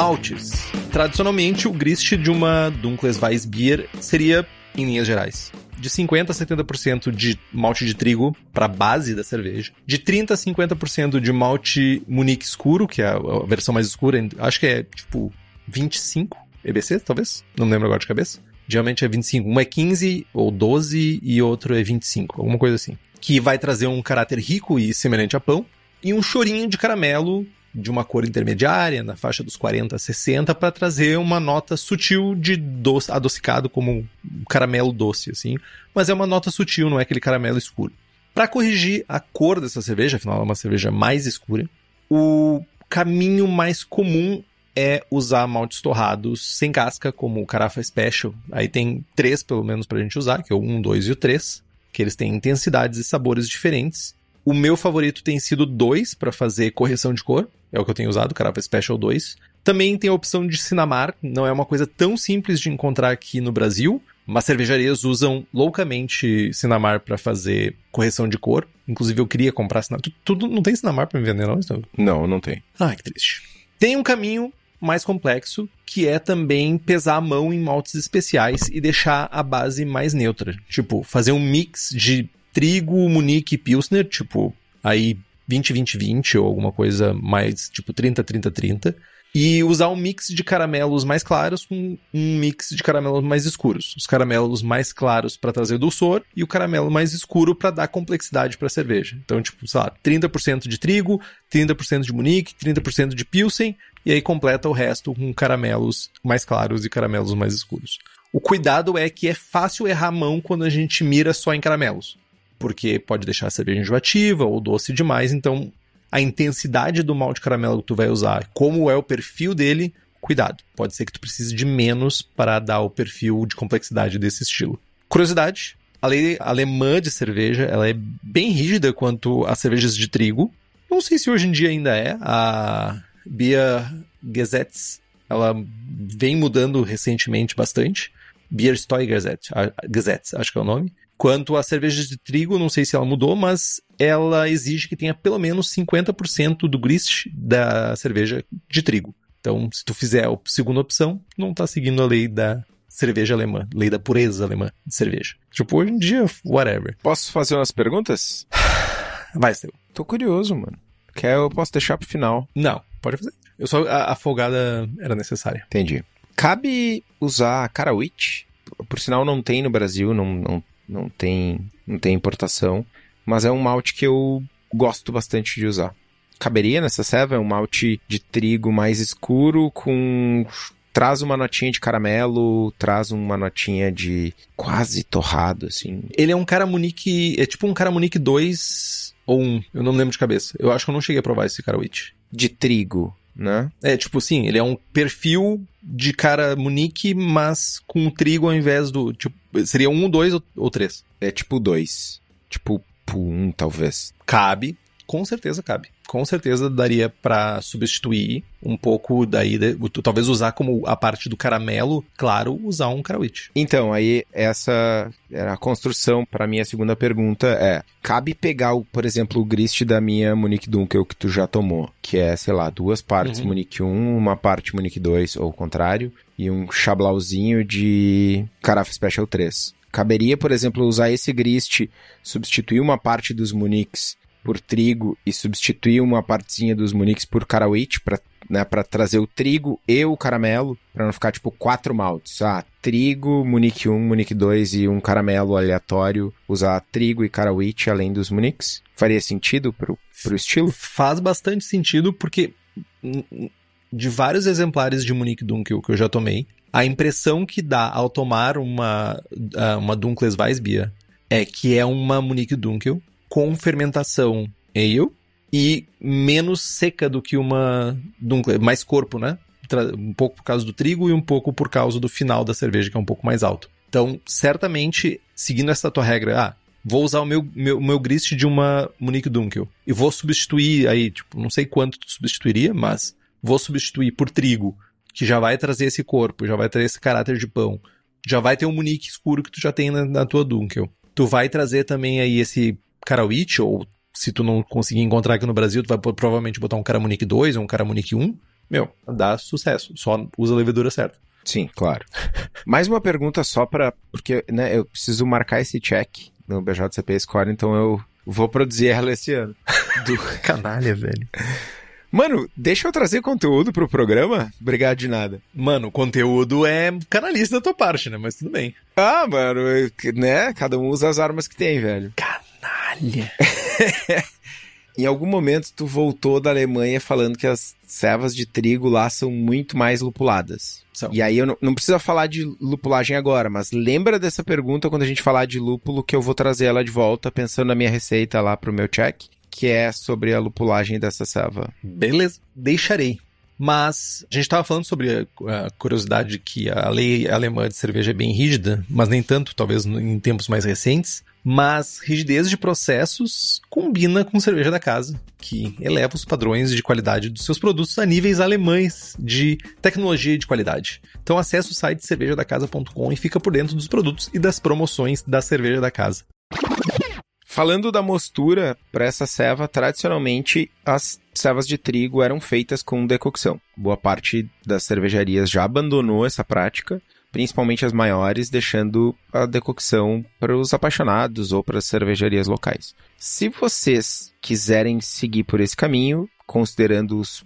Maltes. Tradicionalmente, o grist de uma Dunkles Weissbier seria, em linhas gerais, de 50 a 70% de malte de trigo para base da cerveja, de 30 a 50% de malte Munique escuro, que é a versão mais escura, acho que é tipo 25 EBC, talvez, não lembro agora de cabeça. Geralmente é 25, um é 15 ou 12 e outro é 25, alguma coisa assim. Que vai trazer um caráter rico e semelhante a pão, e um chorinho de caramelo de uma cor intermediária, na faixa dos 40 a 60, para trazer uma nota sutil de doce, adocicado, como um caramelo doce, assim. Mas é uma nota sutil, não é aquele caramelo escuro. Para corrigir a cor dessa cerveja, afinal é uma cerveja mais escura, o caminho mais comum é usar maltes torrados sem casca, como o Carafa Special. Aí tem três, pelo menos, para a gente usar, que é o 1, 2 e o 3, que eles têm intensidades e sabores diferentes. O meu favorito tem sido 2 para fazer correção de cor. É o que eu tenho usado, Carafa Special 2. Também tem a opção de Sinamar, não é uma coisa tão simples de encontrar aqui no Brasil, Mas cervejarias usam loucamente Sinamar para fazer correção de cor. Inclusive, eu queria comprar Sinamar. Tu, tu não tem Sinamar para me vender, não? Não, não tem. Ah, que triste. Tem um caminho mais complexo, que é também pesar a mão em maltes especiais e deixar a base mais neutra. Tipo, fazer um mix de trigo, munique e pilsner, tipo, aí 20-20-20 ou alguma coisa mais, tipo 30-30-30 e usar um mix de caramelos mais claros com um mix de caramelos mais escuros. Os caramelos mais claros para trazer dulçor e o caramelo mais escuro para dar complexidade para a cerveja. Então, tipo, sei lá, 30% de trigo, 30% de munique, 30% de pilsen e aí completa o resto com caramelos mais claros e caramelos mais escuros. O cuidado é que é fácil errar a mão quando a gente mira só em caramelos, porque pode deixar a cerveja enjoativa ou doce demais, então a intensidade do malte caramelo que tu vai usar, como é o perfil dele, cuidado. Pode ser que tu precise de menos para dar o perfil de complexidade desse estilo. Curiosidade, a lei alemã de cerveja, ela é bem rígida quanto às cervejas de trigo. Não sei se hoje em dia ainda é. A Bia Gesetz, ela vem mudando recentemente bastante. Beer Gesetz, Gesetz, acho que é o nome. Quanto às cervejas de trigo, não sei se ela mudou, mas ela exige que tenha pelo menos 50% do grist da cerveja de trigo. Então, se tu fizer a segunda opção, não tá seguindo a lei da cerveja alemã, lei da pureza alemã de cerveja. Tipo, hoje em dia, whatever. Posso fazer umas perguntas? Vai, Steve. Tô curioso, mano. Quer eu posso deixar pro final? Não, pode fazer. Eu só a, a folgada era necessária. Entendi. Cabe usar Carawitch? Por sinal, não tem no Brasil, não, não não tem, não tem importação, mas é um malte que eu gosto bastante de usar. Caberia nessa serva, é um malte de trigo mais escuro com traz uma notinha de caramelo, traz uma notinha de quase torrado, assim. Ele é um Caramunique, é tipo um Caramunique 2 ou 1, eu não me lembro de cabeça. Eu acho que eu não cheguei a provar esse Carawitch. De trigo, né? É, tipo, sim, ele é um perfil de cara Munique, mas com trigo ao invés do. Tipo, seria um, dois ou, três? É tipo dois. Tipo um, talvez. Cabe, com certeza cabe com certeza daria para substituir um pouco daí, talvez usar como a parte do caramelo, claro, usar um Carawitch. Então, aí essa era a construção para minha segunda pergunta é, cabe pegar, o, por exemplo, o grist da minha Munique Dunkel que tu já tomou, que é, sei lá, duas partes uhum. Munique 1, uma parte Munique 2, ou o contrário, e um chablauzinho de Carafa Special 3. Caberia, por exemplo, usar esse grist, substituir uma parte dos Muniques por trigo e substituir uma partezinha dos muniques por carawitch para né, para trazer o trigo e o caramelo, para não ficar tipo quatro maltes. Ah, trigo, munique 1, munique 2 e um caramelo aleatório, usar trigo e carawitch além dos muniques? Faria sentido pro, pro estilo? Faz bastante sentido porque de vários exemplares de Munique Dunkel que eu já tomei, a impressão que dá ao tomar uma, ah, uma Dunkles Weissbier é que é uma Munique Dunkel com fermentação ale e menos seca do que uma Dunkler, mais corpo, né? Um pouco por causa do trigo e um pouco por causa do final da cerveja, que é um pouco mais alto. Então, certamente, seguindo essa tua regra, ah, vou usar o meu, meu, meu grist de uma Munique Dunkel e vou substituir aí, tipo, não sei quanto tu substituiria, mas vou substituir por trigo, que já vai trazer esse corpo, já vai trazer esse caráter de pão, já vai ter um Munique escuro que tu já tem na, na tua Dunkel. Tu vai trazer também aí esse Carawitch, ou se tu não conseguir encontrar aqui no Brasil, tu vai provavelmente botar um Caramunique 2 ou um Caramunique 1. Meu, dá sucesso. Só usa a levedura certa. Sim, claro. Mais uma pergunta só para Porque, né, eu preciso marcar esse check no BJCP Score, então eu vou produzir ela esse ano. Do canalha, velho. Mano, deixa eu trazer conteúdo pro programa? Obrigado de nada. Mano, conteúdo é canalista da tua parte, né? Mas tudo bem. Ah, mano, né? Cada um usa as armas que tem, velho. Canalha. em algum momento tu voltou da Alemanha falando que as servas de trigo lá são muito mais lupuladas. São. E aí eu não, não precisa falar de lupulagem agora, mas lembra dessa pergunta quando a gente falar de lúpulo que eu vou trazer ela de volta pensando na minha receita lá pro meu check que é sobre a lupulagem dessa selva. Beleza, deixarei. Mas a gente estava falando sobre a, a, curiosidade que a lei alemã de cerveja é bem rígida, mas nem tanto, talvez em tempos mais recentes. Mas rigidez de processos combina com cerveja da casa, que eleva os padrões de qualidade dos seus produtos a níveis alemães de tecnologia de qualidade. Então acesse o site cervejadacasa.com e fica por dentro dos produtos e das promoções da cerveja da casa. Falando da mostura para essa ceva, tradicionalmente as cevas de trigo eram feitas com decocção. Boa parte das cervejarias já abandonou essa prática, principalmente as maiores, deixando a decocção para os apaixonados ou para as cervejarias locais. Se vocês quiserem seguir por esse caminho, considerando os,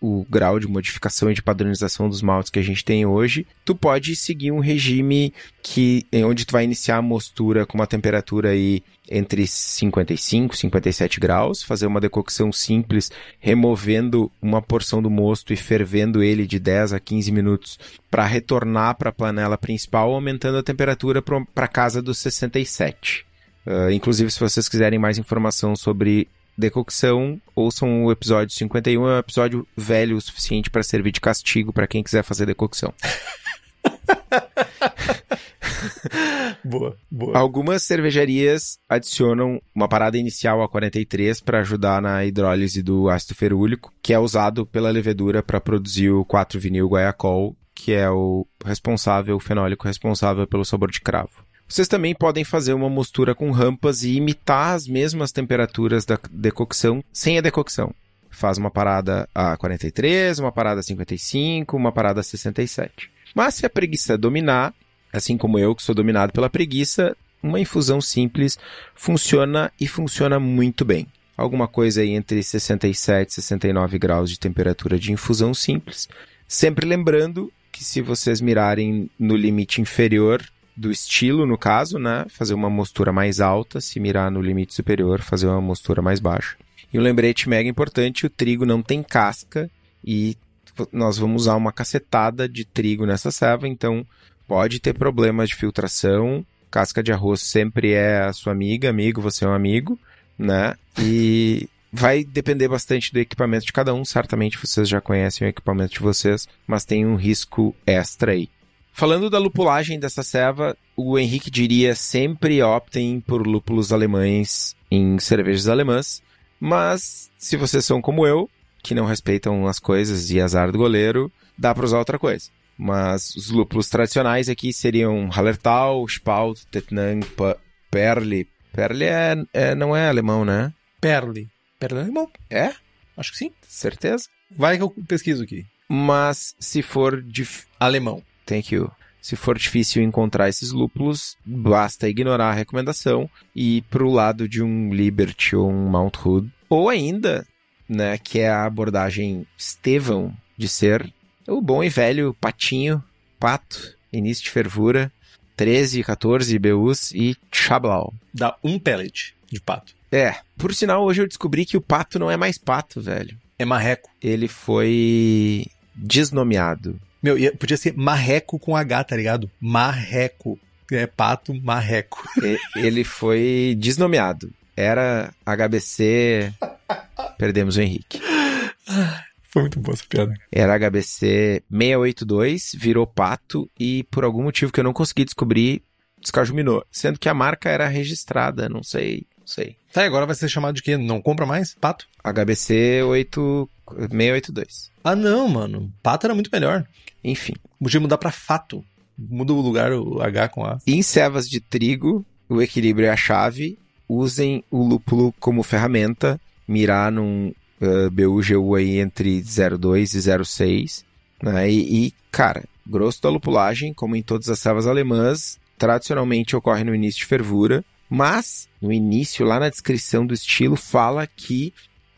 o grau de modificação e de padronização dos maltes que a gente tem hoje, tu pode seguir um regime que onde tu vai iniciar a mostura com uma temperatura aí entre 55 e 57 graus, fazer uma decocção simples, removendo uma porção do mosto e fervendo ele de 10 a 15 minutos para retornar para a panela principal, aumentando a temperatura para casa dos 67. Uh, inclusive, se vocês quiserem mais informação sobre decocção, ouçam o episódio 51, é um episódio velho o suficiente para servir de castigo para quem quiser fazer decocção. boa, boa. Algumas cervejarias adicionam uma parada inicial a 43 para ajudar na hidrólise do ácido ferúlico, que é usado pela levedura para produzir o 4-vinil guaiacol, que é o responsável, o fenólico responsável pelo sabor de cravo. Vocês também podem fazer uma mostura com rampas e imitar as mesmas temperaturas da decocção sem a decocção. Faz uma parada a 43, uma parada a 55, uma parada a 67. Mas se a preguiça dominar, assim como eu que sou dominado pela preguiça, uma infusão simples funciona e funciona muito bem. Alguma coisa aí entre 67 e 69 graus de temperatura de infusão simples. Sempre lembrando que se vocês mirarem no limite inferior do estilo, no caso, né? Fazer uma mostura mais alta, se mirar no limite superior, fazer uma mostura mais baixa. E um lembrete mega importante: o trigo não tem casca e nós vamos usar uma cacetada de trigo nessa serva, então pode ter problemas de filtração. Casca de arroz sempre é a sua amiga, amigo, você é um amigo, né? E vai depender bastante do equipamento de cada um. Certamente vocês já conhecem o equipamento de vocês, mas tem um risco extra aí. Falando da lupulagem dessa ceva, o Henrique diria sempre optem por lúpulos alemães em cervejas alemãs, mas se vocês são como eu, que não respeitam as coisas e azar do goleiro, dá para usar outra coisa. Mas os lúpulos tradicionais aqui seriam Hallertau, Spalt, Tetnang, Perli. Perli é, é, não é alemão, né? Perli. Perli é alemão? É? Acho que sim. Certeza? Vai que eu pesquiso aqui. Mas se for de... Alemão. Thank you. Se for difícil encontrar esses lúpulos, basta ignorar a recomendação e ir para o lado de um Liberty ou um Mount Hood. Ou ainda, né, que é a abordagem Estevão de ser o bom e velho patinho, pato, início de fervura, 13, 14 BUs e chablau. Dá um pellet de pato. É, por sinal, hoje eu descobri que o pato não é mais pato, velho. É marreco. Ele foi desnomeado. Meu, podia ser marreco com H, tá ligado? Marreco. É pato marreco. Ele foi desnomeado. Era HBC. Perdemos o Henrique. Foi muito boa essa piada. Era HBC 682, virou pato e por algum motivo que eu não consegui descobrir, descajuminou. Sendo que a marca era registrada, não sei, não sei. Tá, e agora vai ser chamado de quê? Não compra mais? Pato? HBC 8, 682. Ah, não, mano. Pato era muito melhor. Enfim. Podia mudar para fato. Muda o lugar, o H com A. Em cevas de trigo, o equilíbrio é a chave. Usem o lúpulo como ferramenta. Mirar num uh, BUGU aí entre 0,2 e 0,6. Né? E, e, cara, grosso da lupulagem, como em todas as cevas alemãs, tradicionalmente ocorre no início de fervura. Mas, no início, lá na descrição do estilo, fala que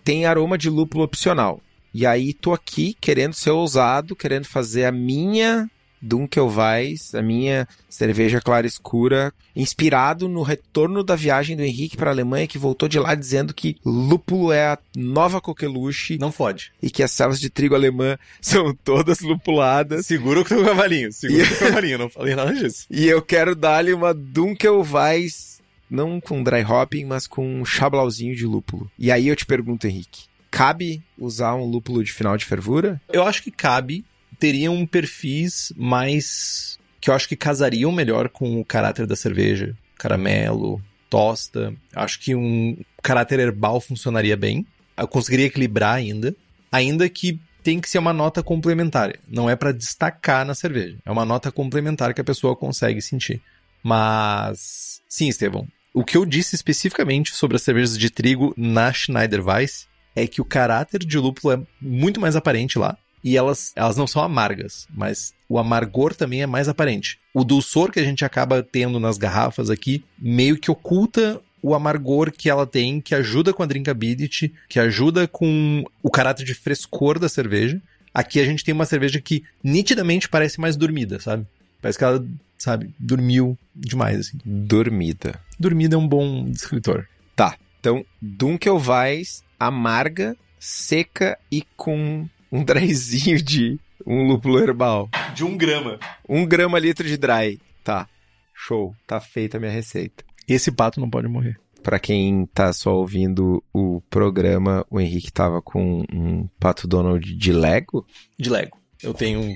tem aroma de lúpulo opcional. E aí tô aqui querendo ser ousado, querendo fazer a minha Dunkelweiss, a minha cerveja clara escura, inspirado no retorno da viagem do Henrique para a Alemanha, que voltou de lá dizendo que lúpulo é a nova coqueluche. Não fode. E que as selvas de trigo alemã são todas lupuladas. Segura o teu cavalinho, segura o teu cavalinho, não falei nada disso. E eu quero dar-lhe uma Dunkelweiss, não com dry hopping, mas com um chablauzinho de lúpulo. E aí eu te pergunto, Henrique, cabe usar um lúpulo de final de fervura? Eu acho que cabe. Teriam perfis mais. que eu acho que casariam melhor com o caráter da cerveja. Caramelo, tosta. Acho que um caráter herbal funcionaria bem. Eu conseguiria equilibrar ainda. Ainda que tem que ser uma nota complementar. Não é para destacar na cerveja. É uma nota complementar que a pessoa consegue sentir. Mas, sim, Estevão. O que eu disse especificamente sobre as cervejas de trigo na Schneider Weiss é que o caráter de lúpulo é muito mais aparente lá. E elas, elas não são amargas, mas o amargor também é mais aparente. O dulçor que a gente acaba tendo nas garrafas aqui meio que oculta o amargor que ela tem, que ajuda com a drinkability, que ajuda com o caráter de frescor da cerveja. Aqui a gente tem uma cerveja que nitidamente parece mais dormida, sabe? Parece que ela, sabe, dormiu demais, assim. Dormida. Dormida é um bom descritor. Tá. Então, Dunkelweiss amarga, seca e com um dryzinho de um lúpulo herbal. De um grama. Um grama litro de dry. Tá. Show. Tá feita a minha receita. Esse pato não pode morrer. Pra quem tá só ouvindo o programa, o Henrique tava com um pato Donald de Lego. De Lego. Eu tenho um,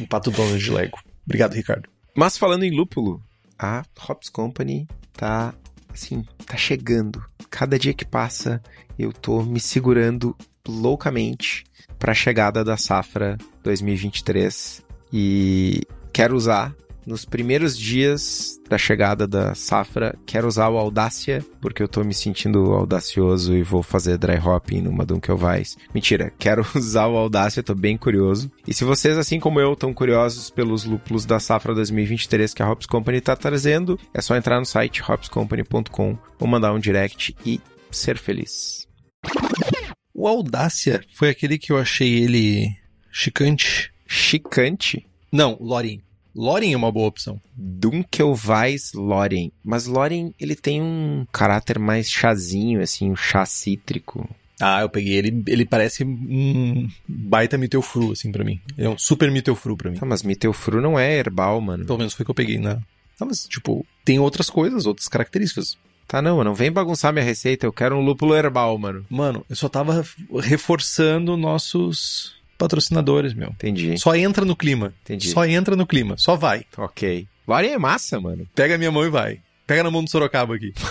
um pato Donald de Lego. Obrigado, Ricardo. Mas falando em lúpulo, a Hops Company tá assim, tá chegando. Cada dia que passa, eu tô me segurando loucamente para a chegada da safra 2023 e quero usar nos primeiros dias da chegada da safra, quero usar o Audácia, porque eu tô me sentindo audacioso e vou fazer dry hopping numa Dunkelweiss. Mentira, quero usar o Audácia, tô bem curioso. E se vocês, assim como eu, estão curiosos pelos lúpulos da safra 2023 que a Hops Company tá trazendo, é só entrar no site hopscompany.com ou mandar um direct e ser feliz. O Audácia foi aquele que eu achei ele chicante. Chicante? Não, Lorin. Loren é uma boa opção. Dunkelweiss Loren. Mas Loren, ele tem um caráter mais chazinho, assim, um chá cítrico. Ah, eu peguei ele, ele parece um baita Mittelfru, assim, pra mim. Ele é um super Mittelfru pra mim. Ah, mas Mittelfru não é herbal, mano. Pelo menos foi o que eu peguei, né? Não, mas, tipo, tem outras coisas, outras características. Tá, não, não vem bagunçar minha receita, eu quero um lúpulo herbal, mano. Mano, eu só tava reforçando nossos patrocinadores, meu. Entendi. Só entra no clima. Entendi. Só entra no clima. Só vai. Ok. Lore é massa, mano. Pega a minha mão e vai. Pega na mão do Sorocaba aqui.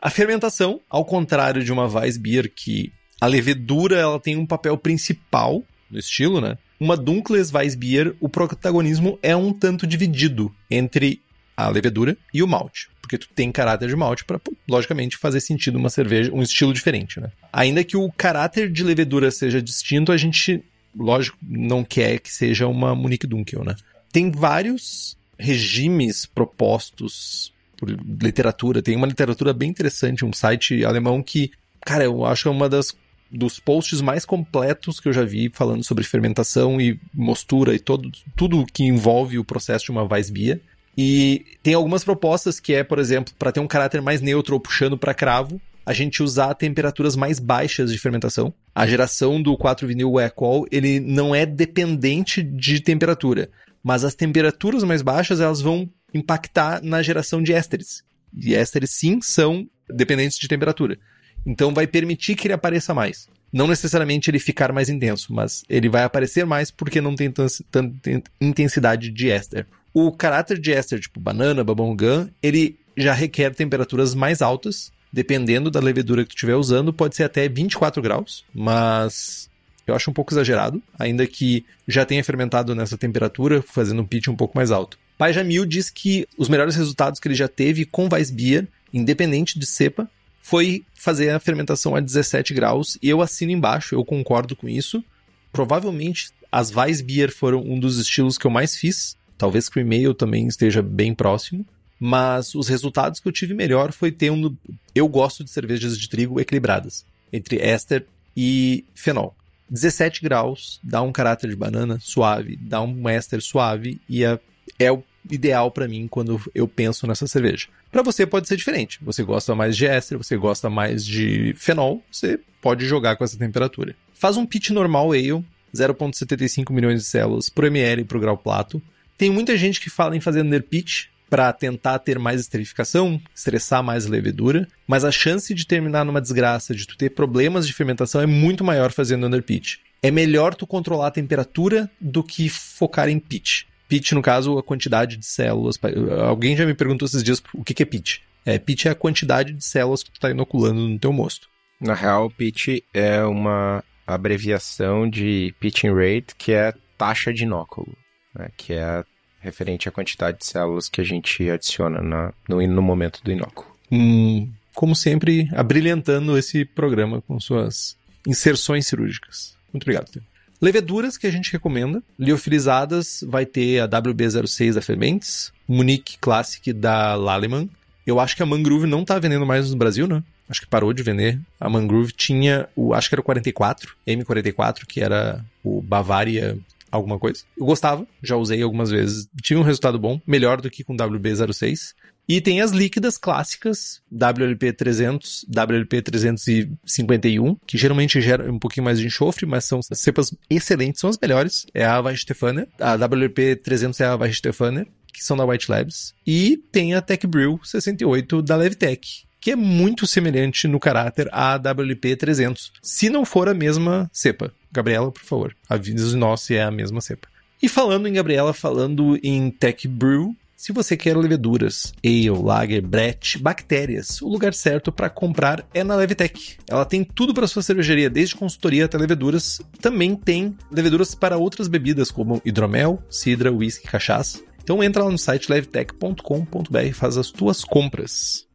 a fermentação, ao contrário de uma Weissbier que a levedura ela tem um papel principal no estilo, né? Uma Dunkles Weissbier, o protagonismo é um tanto dividido entre a levedura e o malte porque tu tem caráter de malte para logicamente fazer sentido uma cerveja, um estilo diferente, né? Ainda que o caráter de levedura seja distinto, a gente, lógico, não quer que seja uma Munich Dunkel, né? Tem vários regimes propostos por literatura, tem uma literatura bem interessante, um site alemão que, cara, eu acho que é uma das dos posts mais completos que eu já vi falando sobre fermentação e mostura e todo, tudo que envolve o processo de uma Weissbier. E tem algumas propostas que é, por exemplo, para ter um caráter mais neutro ou puxando para cravo, a gente usar temperaturas mais baixas de fermentação. A geração do 4 vinil Ecol, ele não é dependente de temperatura, mas as temperaturas mais baixas elas vão impactar na geração de ésteres. E ésteres sim são dependentes de temperatura. Então vai permitir que ele apareça mais. Não necessariamente ele ficar mais intenso, mas ele vai aparecer mais porque não tem tanta intensidade de éster. O caráter de éster, tipo banana, babongã, ele já requer temperaturas mais altas, dependendo da levedura que tu estiver usando, pode ser até 24 graus, mas eu acho um pouco exagerado, ainda que já tenha fermentado nessa temperatura, fazendo um pitch um pouco mais alto. Pai Jamil diz que os melhores resultados que ele já teve com Weissbier, independente de cepa, foi fazer a fermentação a 17 graus, e eu assino embaixo, eu concordo com isso. Provavelmente as Weissbier foram um dos estilos que eu mais fiz, Talvez que o e-mail também esteja bem próximo. Mas os resultados que eu tive melhor foi ter um. Eu gosto de cervejas de trigo equilibradas entre éster e fenol. 17 graus dá um caráter de banana suave, dá um éster suave e é, é o ideal para mim quando eu penso nessa cerveja. Para você pode ser diferente. Você gosta mais de éster, você gosta mais de fenol, você pode jogar com essa temperatura. Faz um pitch normal ale, 0.75 milhões de células por ml para o grau plato. Tem muita gente que fala em fazer underpitch para tentar ter mais esterificação, estressar mais a levedura, mas a chance de terminar numa desgraça, de tu ter problemas de fermentação é muito maior fazendo underpitch. É melhor tu controlar a temperatura do que focar em pitch. Pitch, no caso, a quantidade de células. Alguém já me perguntou esses dias o que é pitch. É, pitch é a quantidade de células que tu está inoculando no teu mosto. Na real, pitch é uma abreviação de pitching rate, que é taxa de inóculo, né? que é referente à quantidade de células que a gente adiciona na, no, no momento do inóculo. Hum, como sempre, abrilhantando esse programa com suas inserções cirúrgicas. Muito obrigado, Theo. Leveduras que a gente recomenda. Liofilizadas vai ter a WB06 da Fermentes, Munique Classic da Laleman. Eu acho que a Mangrove não tá vendendo mais no Brasil, né? Acho que parou de vender. A Mangrove tinha o, acho que era o 44, M44, que era o Bavaria alguma coisa. Eu gostava, já usei algumas vezes, tive um resultado bom, melhor do que com WB06. E tem as líquidas clássicas, WLP 300, WLP 351, que geralmente geram um pouquinho mais de enxofre, mas são cepas excelentes, são as melhores. É a Weichstephaner, a WLP 300 é a Weichstephaner, que são da White Labs. E tem a Tech Brew 68 da Levtech, que é muito semelhante no caráter à WLP 300, se não for a mesma cepa. Gabriela, por favor, avise nós se é a mesma cepa. E falando em Gabriela, falando em Tech Brew, se você quer leveduras, ale, lager, brett, bactérias, o lugar certo para comprar é na Levitec. Ela tem tudo para sua cervejaria, desde consultoria até leveduras. Também tem leveduras para outras bebidas, como hidromel, cidra, whisky, cachaça. Então entra lá no site levtech.com.br e faz as tuas compras.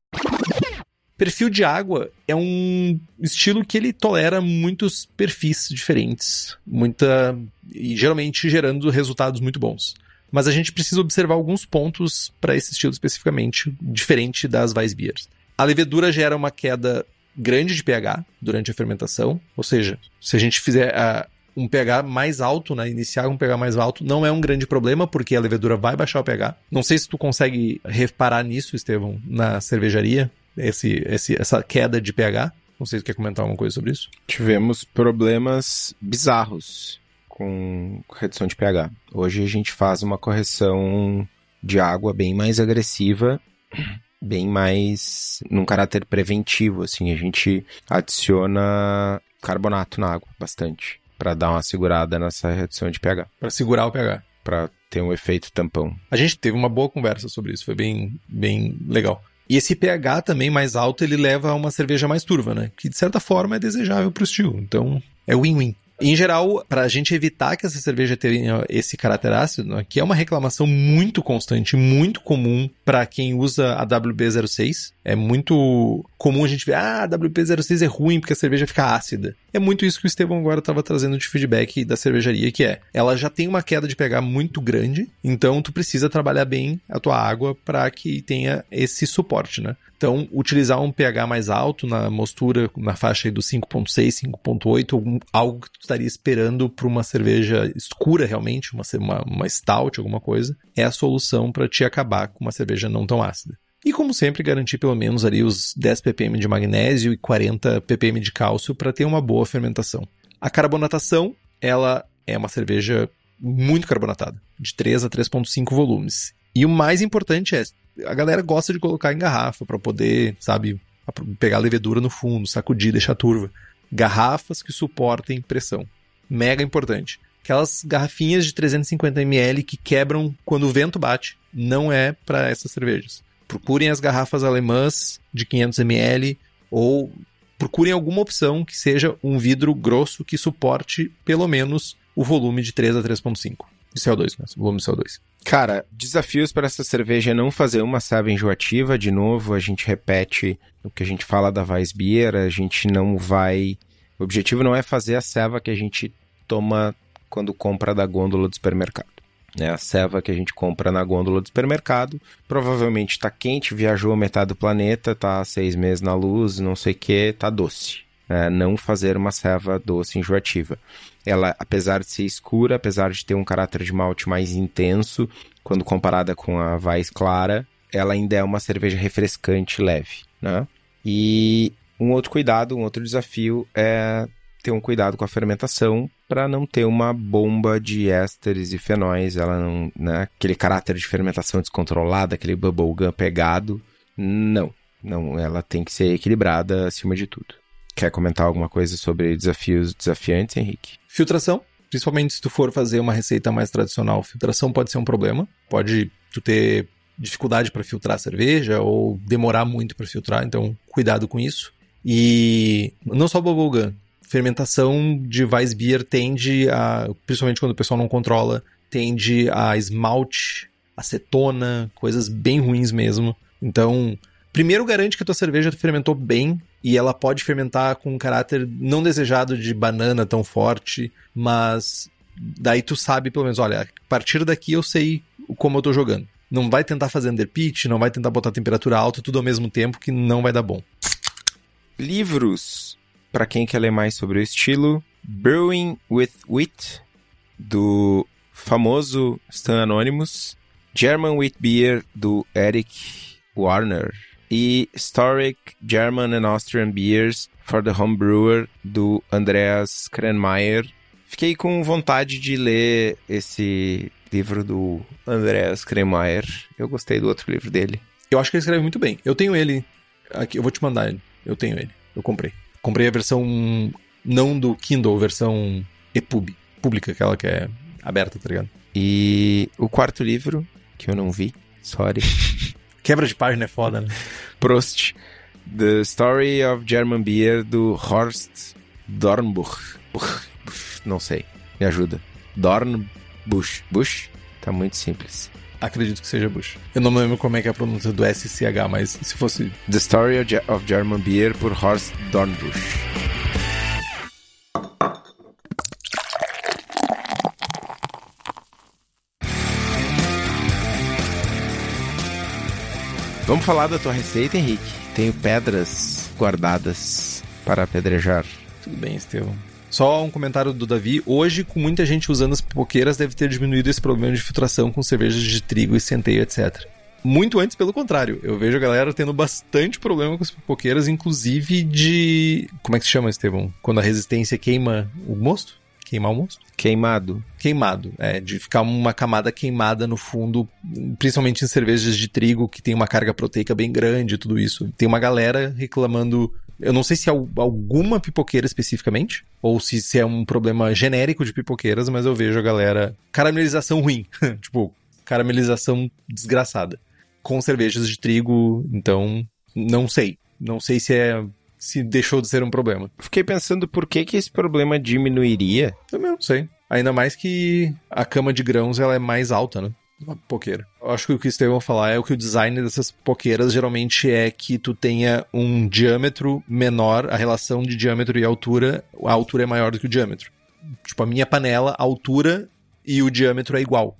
Perfil de água é um estilo que ele tolera muitos perfis diferentes, muita e geralmente gerando resultados muito bons mas a gente precisa observar alguns pontos para esse estilo especificamente, diferente das Weissbiers. A levedura gera uma queda grande de pH durante a fermentação, ou seja, se a gente fizer uh, um pH mais alto, né, iniciar um pH mais alto, não é um grande problema, porque a levedura vai baixar o pH. Não sei se tu consegue reparar nisso, Estevão, na cervejaria, esse, esse, essa queda de pH. Não sei se tu quer comentar alguma coisa sobre isso. Tivemos problemas bizarros com redução de pH. Hoje a gente faz uma correção de água bem mais agressiva, bem mais num caráter preventivo, assim, a gente adiciona carbonato na água bastante para dar uma segurada nessa redução de pH. Para segurar o pH. Para ter um efeito tampão. A gente teve uma boa conversa sobre isso, foi bem, bem legal. E esse pH também mais alto, ele leva a uma cerveja mais turva, né? Que de certa forma é desejável para o estilo. Então, é win-win. Em geral, para a gente evitar que essa cerveja tenha esse caráter ácido, né, que é uma reclamação muito constante, muito comum para quem usa a WB06. É muito comum a gente ver, ah, a WP06 é ruim porque a cerveja fica ácida. É muito isso que o Estevão agora estava trazendo de feedback da cervejaria, que é, ela já tem uma queda de pH muito grande, então tu precisa trabalhar bem a tua água para que tenha esse suporte, né? Então, utilizar um pH mais alto na mostura, na faixa do 5.6, 5.8, algo que tu estaria esperando para uma cerveja escura realmente, uma, uma, uma stout, alguma coisa, é a solução para te acabar com uma cerveja não tão ácida. E como sempre, garantir pelo menos ali os 10 ppm de magnésio e 40 ppm de cálcio para ter uma boa fermentação. A carbonatação, ela é uma cerveja muito carbonatada, de 3 a 3.5 volumes. E o mais importante é, a galera gosta de colocar em garrafa para poder, sabe, pegar a levedura no fundo, sacudir, deixar turva. Garrafas que suportem pressão. Mega importante. Aquelas garrafinhas de 350 ml que quebram quando o vento bate, não é para essas cervejas. Procurem as garrafas alemãs de 500 ml ou procurem alguma opção que seja um vidro grosso que suporte pelo menos o volume de 3 a 3.5 de CO2, né? volume de CO2. Cara, desafios para essa cerveja é não fazer uma serva enjoativa. De novo, a gente repete o que a gente fala da Weissbier, a gente não vai... O objetivo não é fazer a serva que a gente toma quando compra da gôndola do supermercado. É a serva que a gente compra na gôndola do supermercado. Provavelmente está quente, viajou metade do planeta, está seis meses na luz, não sei o que, está doce. É, não fazer uma serva doce enjoativa. Ela, apesar de ser escura, apesar de ter um caráter de malte mais intenso, quando comparada com a Weiss clara, ela ainda é uma cerveja refrescante leve, né? E um outro cuidado, um outro desafio é ter um cuidado com a fermentação para não ter uma bomba de ésteres e fenóis, ela não, né, aquele caráter de fermentação descontrolado, aquele bubblegum pegado. Não, não, ela tem que ser equilibrada acima de tudo. Quer comentar alguma coisa sobre desafios desafiantes, Henrique? Filtração. Principalmente se tu for fazer uma receita mais tradicional, filtração pode ser um problema. Pode tu ter dificuldade para filtrar a cerveja ou demorar muito para filtrar, então cuidado com isso. E não só bubblegum, fermentação de Weissbier tende a, principalmente quando o pessoal não controla, tende a esmalte, acetona, coisas bem ruins mesmo. Então, primeiro garante que a tua cerveja fermentou bem e ela pode fermentar com um caráter não desejado de banana tão forte, mas daí tu sabe pelo menos, olha, a partir daqui eu sei como eu tô jogando. Não vai tentar fazer underpitch, não vai tentar botar temperatura alta, tudo ao mesmo tempo, que não vai dar bom. Livros, para quem quer ler mais sobre o estilo, Brewing with Wit, do famoso Stan Anonymous, German Wheat Beer, do Eric Warner, e Historic German and Austrian Beers for the Home Brewer, do Andreas Krenmeier. Fiquei com vontade de ler esse livro do Andreas Kremeyer. Eu gostei do outro livro dele. Eu acho que ele escreve muito bem. Eu tenho ele aqui, eu vou te mandar ele. Eu tenho ele. Eu comprei. Comprei a versão não do Kindle, versão EPUB, pública, aquela que é aberta, tá ligado? E o quarto livro, que eu não vi, sorry. Quebra de página é foda, né? Prost. The Story of German Beer, do Horst Dornbuch. Não sei. Me ajuda. Dornbuch. Bush? Tá muito simples. Acredito que seja Bush. Eu não lembro como é que é a pronúncia do SCH, mas se fosse. The Story of German Beer, por Horst Dornbuch. Vamos falar da tua receita, Henrique? Tenho pedras guardadas para apedrejar. Tudo bem, Estevão. Só um comentário do Davi. Hoje, com muita gente usando as pipoqueiras, deve ter diminuído esse problema de filtração com cervejas de trigo e centeio, etc. Muito antes, pelo contrário. Eu vejo a galera tendo bastante problema com as pipoqueiras, inclusive de. Como é que se chama, Estevão? Quando a resistência queima o mosto? Queimar o mosto? Queimado. Queimado, é, de ficar uma camada queimada no fundo, principalmente em cervejas de trigo que tem uma carga proteica bem grande, tudo isso. Tem uma galera reclamando eu não sei se é alguma pipoqueira especificamente, ou se, se é um problema genérico de pipoqueiras, mas eu vejo a galera. Caramelização ruim. tipo, caramelização desgraçada. Com cervejas de trigo, então, não sei. Não sei se é. Se deixou de ser um problema. Fiquei pensando por que, que esse problema diminuiria. Também não sei. Ainda mais que a cama de grãos ela é mais alta, né? Uma poqueira. Eu acho que o que o Estevão falar é o que o design dessas poqueiras geralmente é que tu tenha um diâmetro menor, a relação de diâmetro e altura, a altura é maior do que o diâmetro. Tipo, a minha panela, a altura e o diâmetro é igual.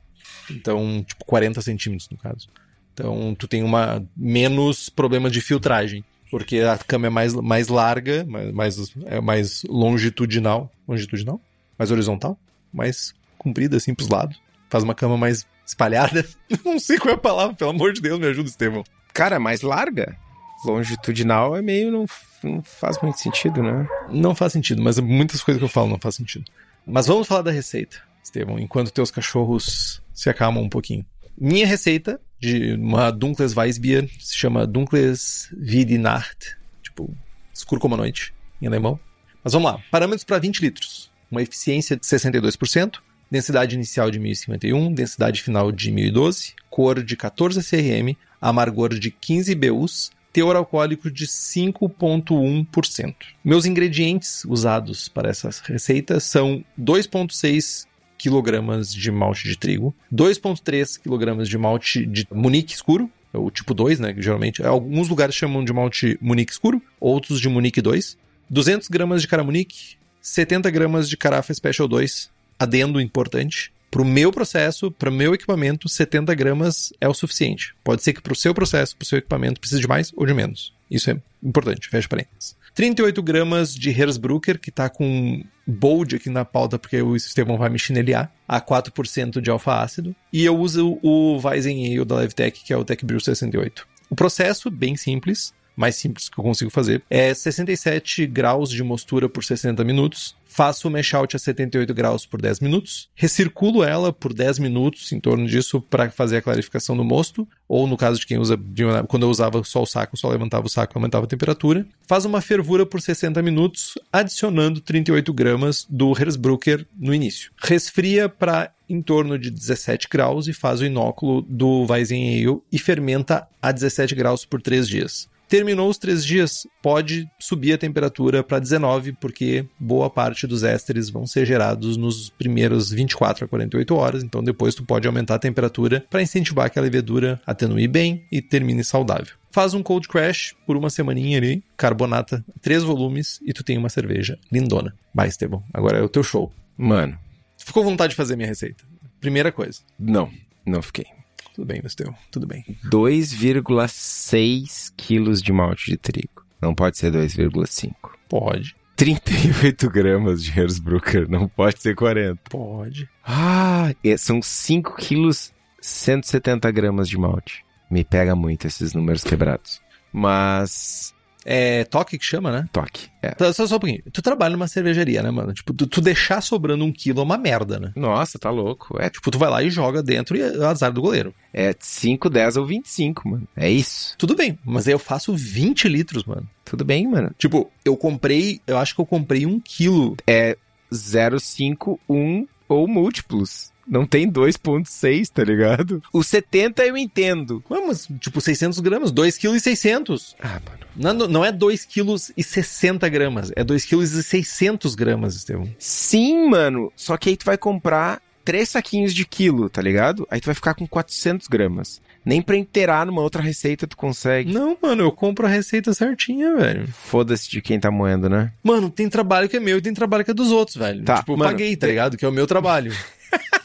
Então, tipo, 40 centímetros no caso. Então, tu tem uma menos problema de filtragem. Porque a cama é mais, mais larga, mais, é mais longitudinal. Longitudinal? Mais horizontal? Mais comprida, assim, pros lados. Faz uma cama mais espalhada. Não sei qual é a palavra, pelo amor de Deus, me ajuda, Estevão. Cara, mais larga. Longitudinal é meio. Não, não faz muito sentido, né? Não faz sentido, mas muitas coisas que eu falo não faz sentido. Mas vamos falar da receita, Estevão, enquanto teus cachorros se acalmam um pouquinho. Minha receita de uma Dunkles Weissbier se chama Dunkles Wie die Nacht, tipo, escuro como a noite, em alemão. Mas vamos lá, parâmetros para 20 litros. Uma eficiência de 62%, densidade inicial de 1051, densidade final de 1012, cor de 14 CRM, amargor de 15 BUs, teor alcoólico de 5,1%. Meus ingredientes usados para essa receita são 2,6 kg de malte de trigo, 2,3 kg de malte de Munique escuro, é o tipo 2, né? Geralmente alguns lugares chamam de malte Munique escuro, outros de Munique 2, 200 gramas de cara Munique, 70 gramas de carafa Special 2, adendo importante. Para o meu processo, para o meu equipamento, 70 gramas é o suficiente. Pode ser que para o seu processo, para o seu equipamento, precise de mais ou de menos. Isso é importante, fecha parênteses. 38 gramas de Hersbrucker, que está com bold aqui na pauta, porque o Estevão vai me chinelear, a 4% de alfa-ácido. E eu uso o Weizen Ale da Levtech, que é o Tech Brew 68. O processo, bem simples, mais simples que eu consigo fazer. É 67 graus de mostura por 60 minutos. Faço o mash out a 78 graus por 10 minutos, recirculo ela por 10 minutos, em torno disso, para fazer a clarificação do mosto, ou no caso de quem usa, de, quando eu usava só o saco, só levantava o saco e aumentava a temperatura. Faz uma fervura por 60 minutos, adicionando 38 gramas do Hersbrucker no início. Resfria para em torno de 17 graus e faz o inóculo do Weizen Ale e fermenta a 17 graus por 3 dias. Terminou os três dias, pode subir a temperatura para 19, porque boa parte dos ésteres vão ser gerados nos primeiros 24 a 48 horas, então depois tu pode aumentar a temperatura para incentivar que a levedura atenue bem e termine saudável. Faz um cold crash por uma semaninha ali, carbonata, três volumes e tu tem uma cerveja lindona. Vai, Estevão, agora é o teu show. Mano. Ficou vontade de fazer minha receita? Primeira coisa. Não, não fiquei. Tudo bem, Estevão, tudo bem. 2,6 quilos de malte de trigo. Não pode ser 2,5. Pode. 38 gramas de Hersbrucker. Não pode ser 40. Pode. Ah, são 5 quilos 170 gramas de malte. Me pega muito esses números quebrados. Mas é toque que chama, né? Toque. É. Só, só um pouquinho. Tu trabalha numa cervejaria, né, mano? Tipo, tu, tu, deixar sobrando um quilo é uma merda, né? Nossa, tá louco. É, tipo, tu vai lá e joga dentro e é azar do goleiro. É 5, 10 ou 25, mano. É isso. Tudo bem, mas aí eu faço 20 litros, mano. Tudo bem, mano. Tipo, eu comprei, eu acho que eu comprei um quilo. É 0,5, 1 ou múltiplos. Não tem 2.6, tá ligado? O 70 eu entendo. Mas, tipo, 600 gramas, 2 kg e 600. Ah, mano. Não, não é 2 kg e 60 gramas, é 2 kg e 600 gramas, Estevão. Sim, mano. Só que aí tu vai comprar três saquinhos de quilo, tá ligado? Aí tu vai ficar com 400 gramas. Nem pra inteirar numa outra receita tu consegue. Não, mano, eu compro a receita certinha, velho. Foda-se de quem tá moendo, né? Mano, tem trabalho que é meu e tem trabalho que é dos outros, velho. Tá, tipo, eu mano, paguei, tá ligado? Que é o meu trabalho.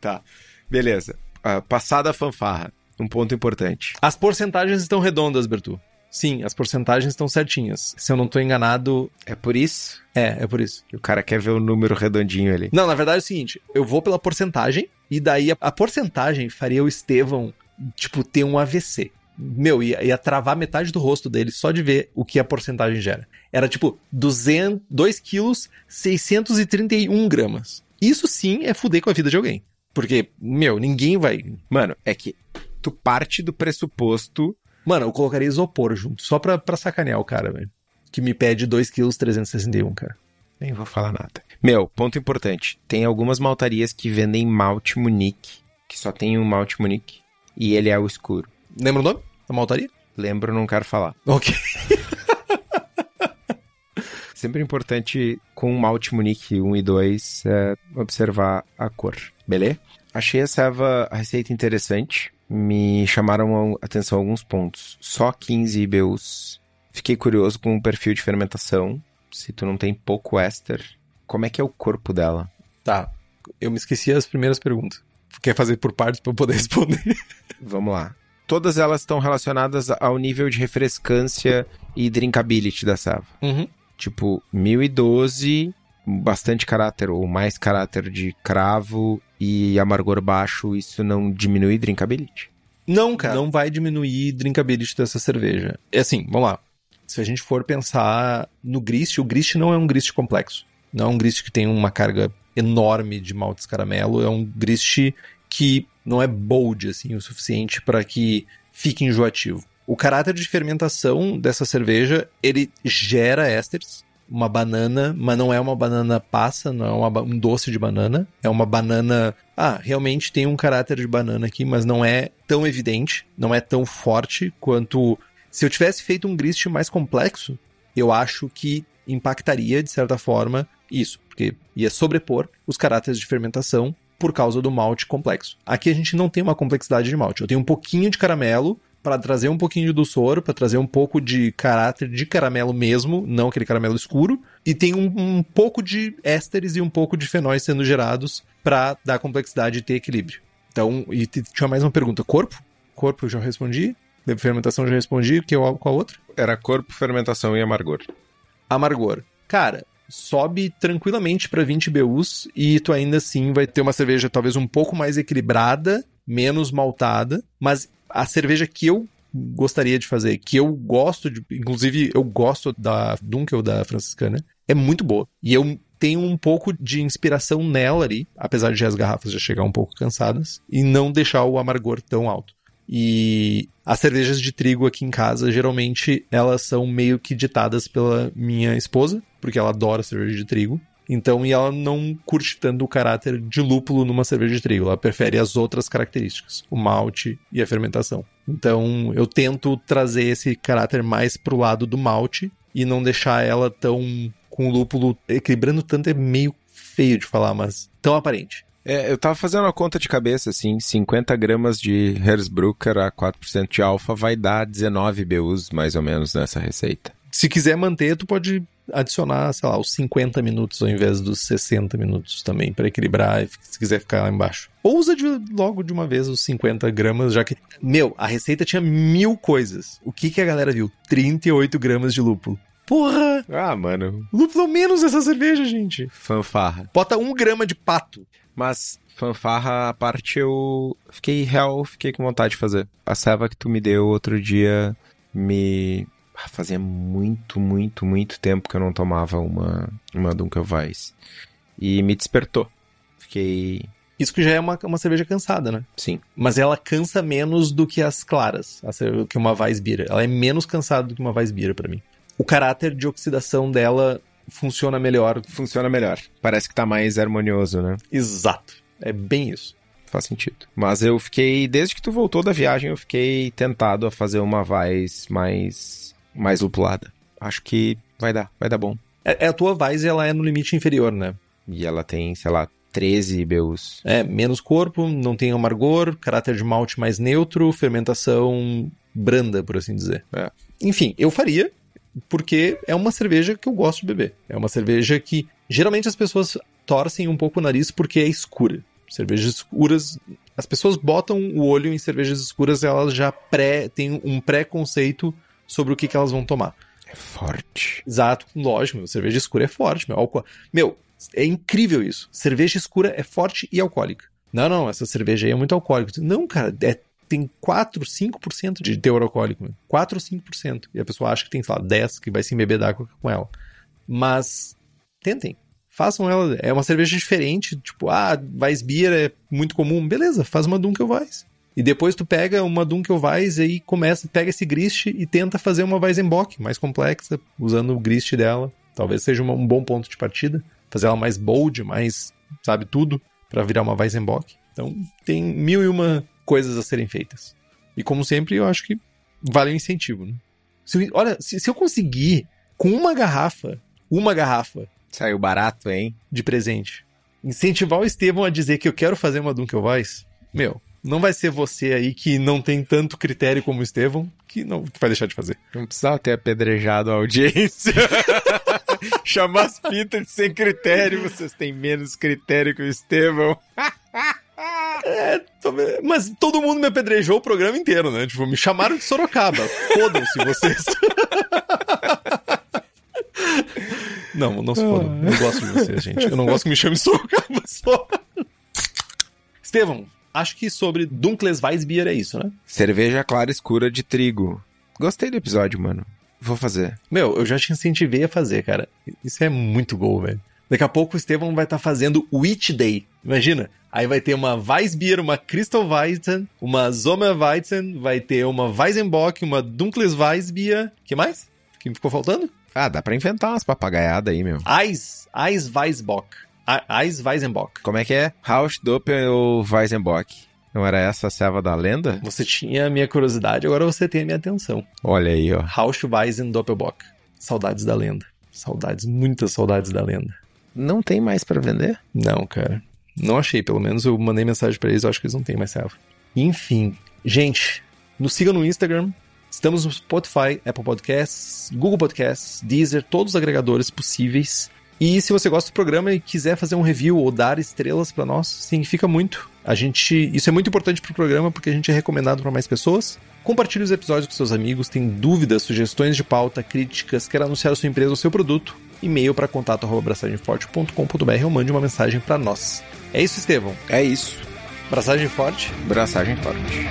Tá. Beleza. Uh, passada a fanfarra. Um ponto importante. As porcentagens estão redondas, Bertu. Sim, as porcentagens estão certinhas. Se eu não tô enganado. É por isso? É, é por isso. O cara quer ver o número redondinho ali. Não, na verdade é o seguinte: eu vou pela porcentagem, e daí a, a porcentagem faria o Estevão, tipo, ter um AVC. Meu, ia, ia travar metade do rosto dele só de ver o que a porcentagem gera. Era tipo 200, 2 quilos, 631 gramas. Isso sim é fuder com a vida de alguém. Porque, meu, ninguém vai. Mano, é que tu parte do pressuposto. Mano, eu colocaria isopor junto, só pra, pra sacanear o cara, velho. Que me pede 2,361 kg, cara. Nem vou falar nada. Meu, ponto importante. Tem algumas maltarias que vendem malte Munique, que só tem um malte Munique, e ele é o escuro. Lembra o nome da maltaria? Lembro, não quero falar. Ok. Sempre importante com o malte Munique 1 e 2 é observar a cor, beleza? Achei essa a receita interessante. Me chamaram a atenção alguns pontos. Só 15 IBUs. Fiquei curioso com o perfil de fermentação. Se tu não tem pouco éster, como é que é o corpo dela? Tá. Eu me esqueci as primeiras perguntas. Quer fazer por partes para eu poder responder? Vamos lá. Todas elas estão relacionadas ao nível de refrescância e drinkability da sava. Uhum. Tipo, 1012, bastante caráter, ou mais caráter de cravo e amargor baixo, isso não diminui drinkability? Não, cara. Não vai diminuir drinkability dessa cerveja. É assim, vamos lá. Se a gente for pensar no grist, o grist não é um grist complexo. Não é um grist que tem uma carga enorme de maltes caramelo, é um grist que não é bold assim o suficiente para que fique enjoativo. O caráter de fermentação dessa cerveja, ele gera ésteres, uma banana, mas não é uma banana passa, não é uma, um doce de banana. É uma banana. Ah, realmente tem um caráter de banana aqui, mas não é tão evidente, não é tão forte quanto. Se eu tivesse feito um grist mais complexo, eu acho que impactaria, de certa forma, isso, porque ia sobrepor os caráteres de fermentação por causa do malte complexo. Aqui a gente não tem uma complexidade de malte. Eu tenho um pouquinho de caramelo, para trazer um pouquinho de doçor, para trazer um pouco de caráter de caramelo mesmo, não aquele caramelo escuro, e tem um, um pouco de ésteres e um pouco de fenóis sendo gerados para dar complexidade e ter equilíbrio. Então, e tinha mais uma pergunta: corpo? Corpo eu já respondi. De fermentação eu já respondi. Que, qual outra? Era corpo, fermentação e amargor. Amargor. Cara, sobe tranquilamente para 20 BUs e tu ainda assim vai ter uma cerveja talvez um pouco mais equilibrada, menos maltada, mas a cerveja que eu gostaria de fazer, que eu gosto de, inclusive eu gosto da Dunkel da franciscana, é muito boa. E eu tenho um pouco de inspiração nela ali, apesar de as garrafas já chegar um pouco cansadas, e não deixar o amargor tão alto. E as cervejas de trigo aqui em casa, geralmente, elas são meio que ditadas pela minha esposa, porque ela adora cerveja de trigo. Então, e ela não curte tanto o caráter de lúpulo numa cerveja de trigo. Ela prefere as outras características, o malte e a fermentação. Então, eu tento trazer esse caráter mais pro lado do malte e não deixar ela tão com lúpulo equilibrando tanto é meio feio de falar, mas tão aparente. É, eu tava fazendo uma conta de cabeça, assim, 50 gramas de Hersbrucker a 4% de alfa vai dar 19 BUs, mais ou menos, nessa receita. Se quiser manter, tu pode adicionar, sei lá, os 50 minutos ao invés dos 60 minutos também, para equilibrar, se quiser ficar lá embaixo. Ou usa de, logo de uma vez os 50 gramas, já que. Meu, a receita tinha mil coisas. O que, que a galera viu? 38 gramas de lúpulo. Porra! Ah, mano. Lúpulo menos essa cerveja, gente. Fanfarra. Bota um grama de pato. Mas fanfarra à parte eu fiquei real, fiquei com vontade de fazer. A ceva que tu me deu outro dia me fazia muito, muito, muito tempo que eu não tomava uma uma Dunkelweiss e me despertou. Fiquei isso que já é uma, uma cerveja cansada, né? Sim. Mas ela cansa menos do que as claras, que uma Weissbier. Ela é menos cansada do que uma Weissbier para mim. O caráter de oxidação dela funciona melhor. Funciona melhor. Parece que tá mais harmonioso, né? Exato. É bem isso. Faz sentido. Mas eu fiquei, desde que tu voltou da viagem, eu fiquei tentado a fazer uma Vais mais, mais lupulada. Acho que vai dar, vai dar bom. É, é a tua Vais, ela é no limite inferior, né? E ela tem, sei lá, 13 BUs. É, menos corpo, não tem amargor, caráter de malte mais neutro, fermentação branda, por assim dizer. É. Enfim, eu faria, porque é uma cerveja que eu gosto de beber. É uma cerveja que geralmente as pessoas torcem um pouco o nariz porque é escura. Cervejas escuras, as pessoas botam o olho em cervejas escuras, elas já pré têm um pré-conceito sobre o que, que elas vão tomar. É forte. Exato, lógico, meu, cerveja escura é forte, meu. Álcool... Meu, é incrível isso. Cerveja escura é forte e alcoólica. Não, não, essa cerveja aí é muito alcoólica. Não, cara, é tem 4, 5% de teor alcoólico. Né? 4 ou 5%. E a pessoa acha que tem, sei lá, 10 que vai se embeber d'água com ela. Mas tentem. Façam ela. É uma cerveja diferente. Tipo, ah, Weissbier é muito comum. Beleza, faz uma Dunkelweiss. E depois tu pega uma Dunkelweiss e aí começa, pega esse grist e tenta fazer uma Weizenbock mais complexa, usando o grist dela. Talvez seja uma, um bom ponto de partida. Fazer ela mais bold, mais, sabe, tudo, para virar uma Weizenbock. Então, tem mil e uma coisas a serem feitas. E como sempre, eu acho que vale o incentivo. Né? Se, olha, se, se eu conseguir, com uma garrafa, uma garrafa. Saiu barato, hein? De presente. Incentivar o Estevão a dizer que eu quero fazer uma Dunkelweiss, meu, não vai ser você aí que não tem tanto critério como o Estevão que não que vai deixar de fazer. Não precisava ter apedrejado a audiência. Chamar as pintas de sem critério, vocês têm menos critério que o Estevão. É, mas todo mundo me apedrejou o programa inteiro, né? Tipo, me chamaram de Sorocaba. Fodam-se vocês. Não, não se fodam. Eu gosto de vocês, gente. Eu não gosto que me chame Sorocaba só. Estevão, acho que sobre Dunkles Weissbier é isso, né? Cerveja clara escura de trigo. Gostei do episódio, mano. Vou fazer. Meu, eu já te incentivei a fazer, cara. Isso é muito gol, velho. Daqui a pouco o Estevão vai estar tá fazendo Witch Day. Imagina. Aí vai ter uma Weissbier, uma Crystal Weizen, uma Sommerweizen, vai ter uma Weizenbock, uma Dunkles Weissbier. que mais? que ficou faltando? Ah, dá pra inventar umas papagaiadas aí, meu. Eis, Eis Weissbock. Eis Weizenbock. Como é que é? Rausch Doppel Weizenbock. Não era essa a serva da lenda? Você tinha a minha curiosidade, agora você tem a minha atenção. Olha aí, ó. Rausch Weizen Doppelbock. Saudades da lenda. Saudades, muitas saudades da lenda. Não tem mais para vender? Não, cara. Não achei, pelo menos eu mandei mensagem para eles, eu acho que eles não têm mais serva. Enfim, gente, nos sigam no Instagram. Estamos no Spotify, Apple Podcasts, Google Podcasts, Deezer, todos os agregadores possíveis. E se você gosta do programa e quiser fazer um review ou dar estrelas para nós, significa muito. A gente, isso é muito importante pro programa porque a gente é recomendado para mais pessoas. Compartilhe os episódios com seus amigos, tem dúvidas, sugestões de pauta, críticas, quer anunciar a sua empresa ou seu produto e-mail para contato@braçagemforte.com.br ou mande uma mensagem para nós. É isso, Estevão? É isso. Braçagem forte? Braçagem forte.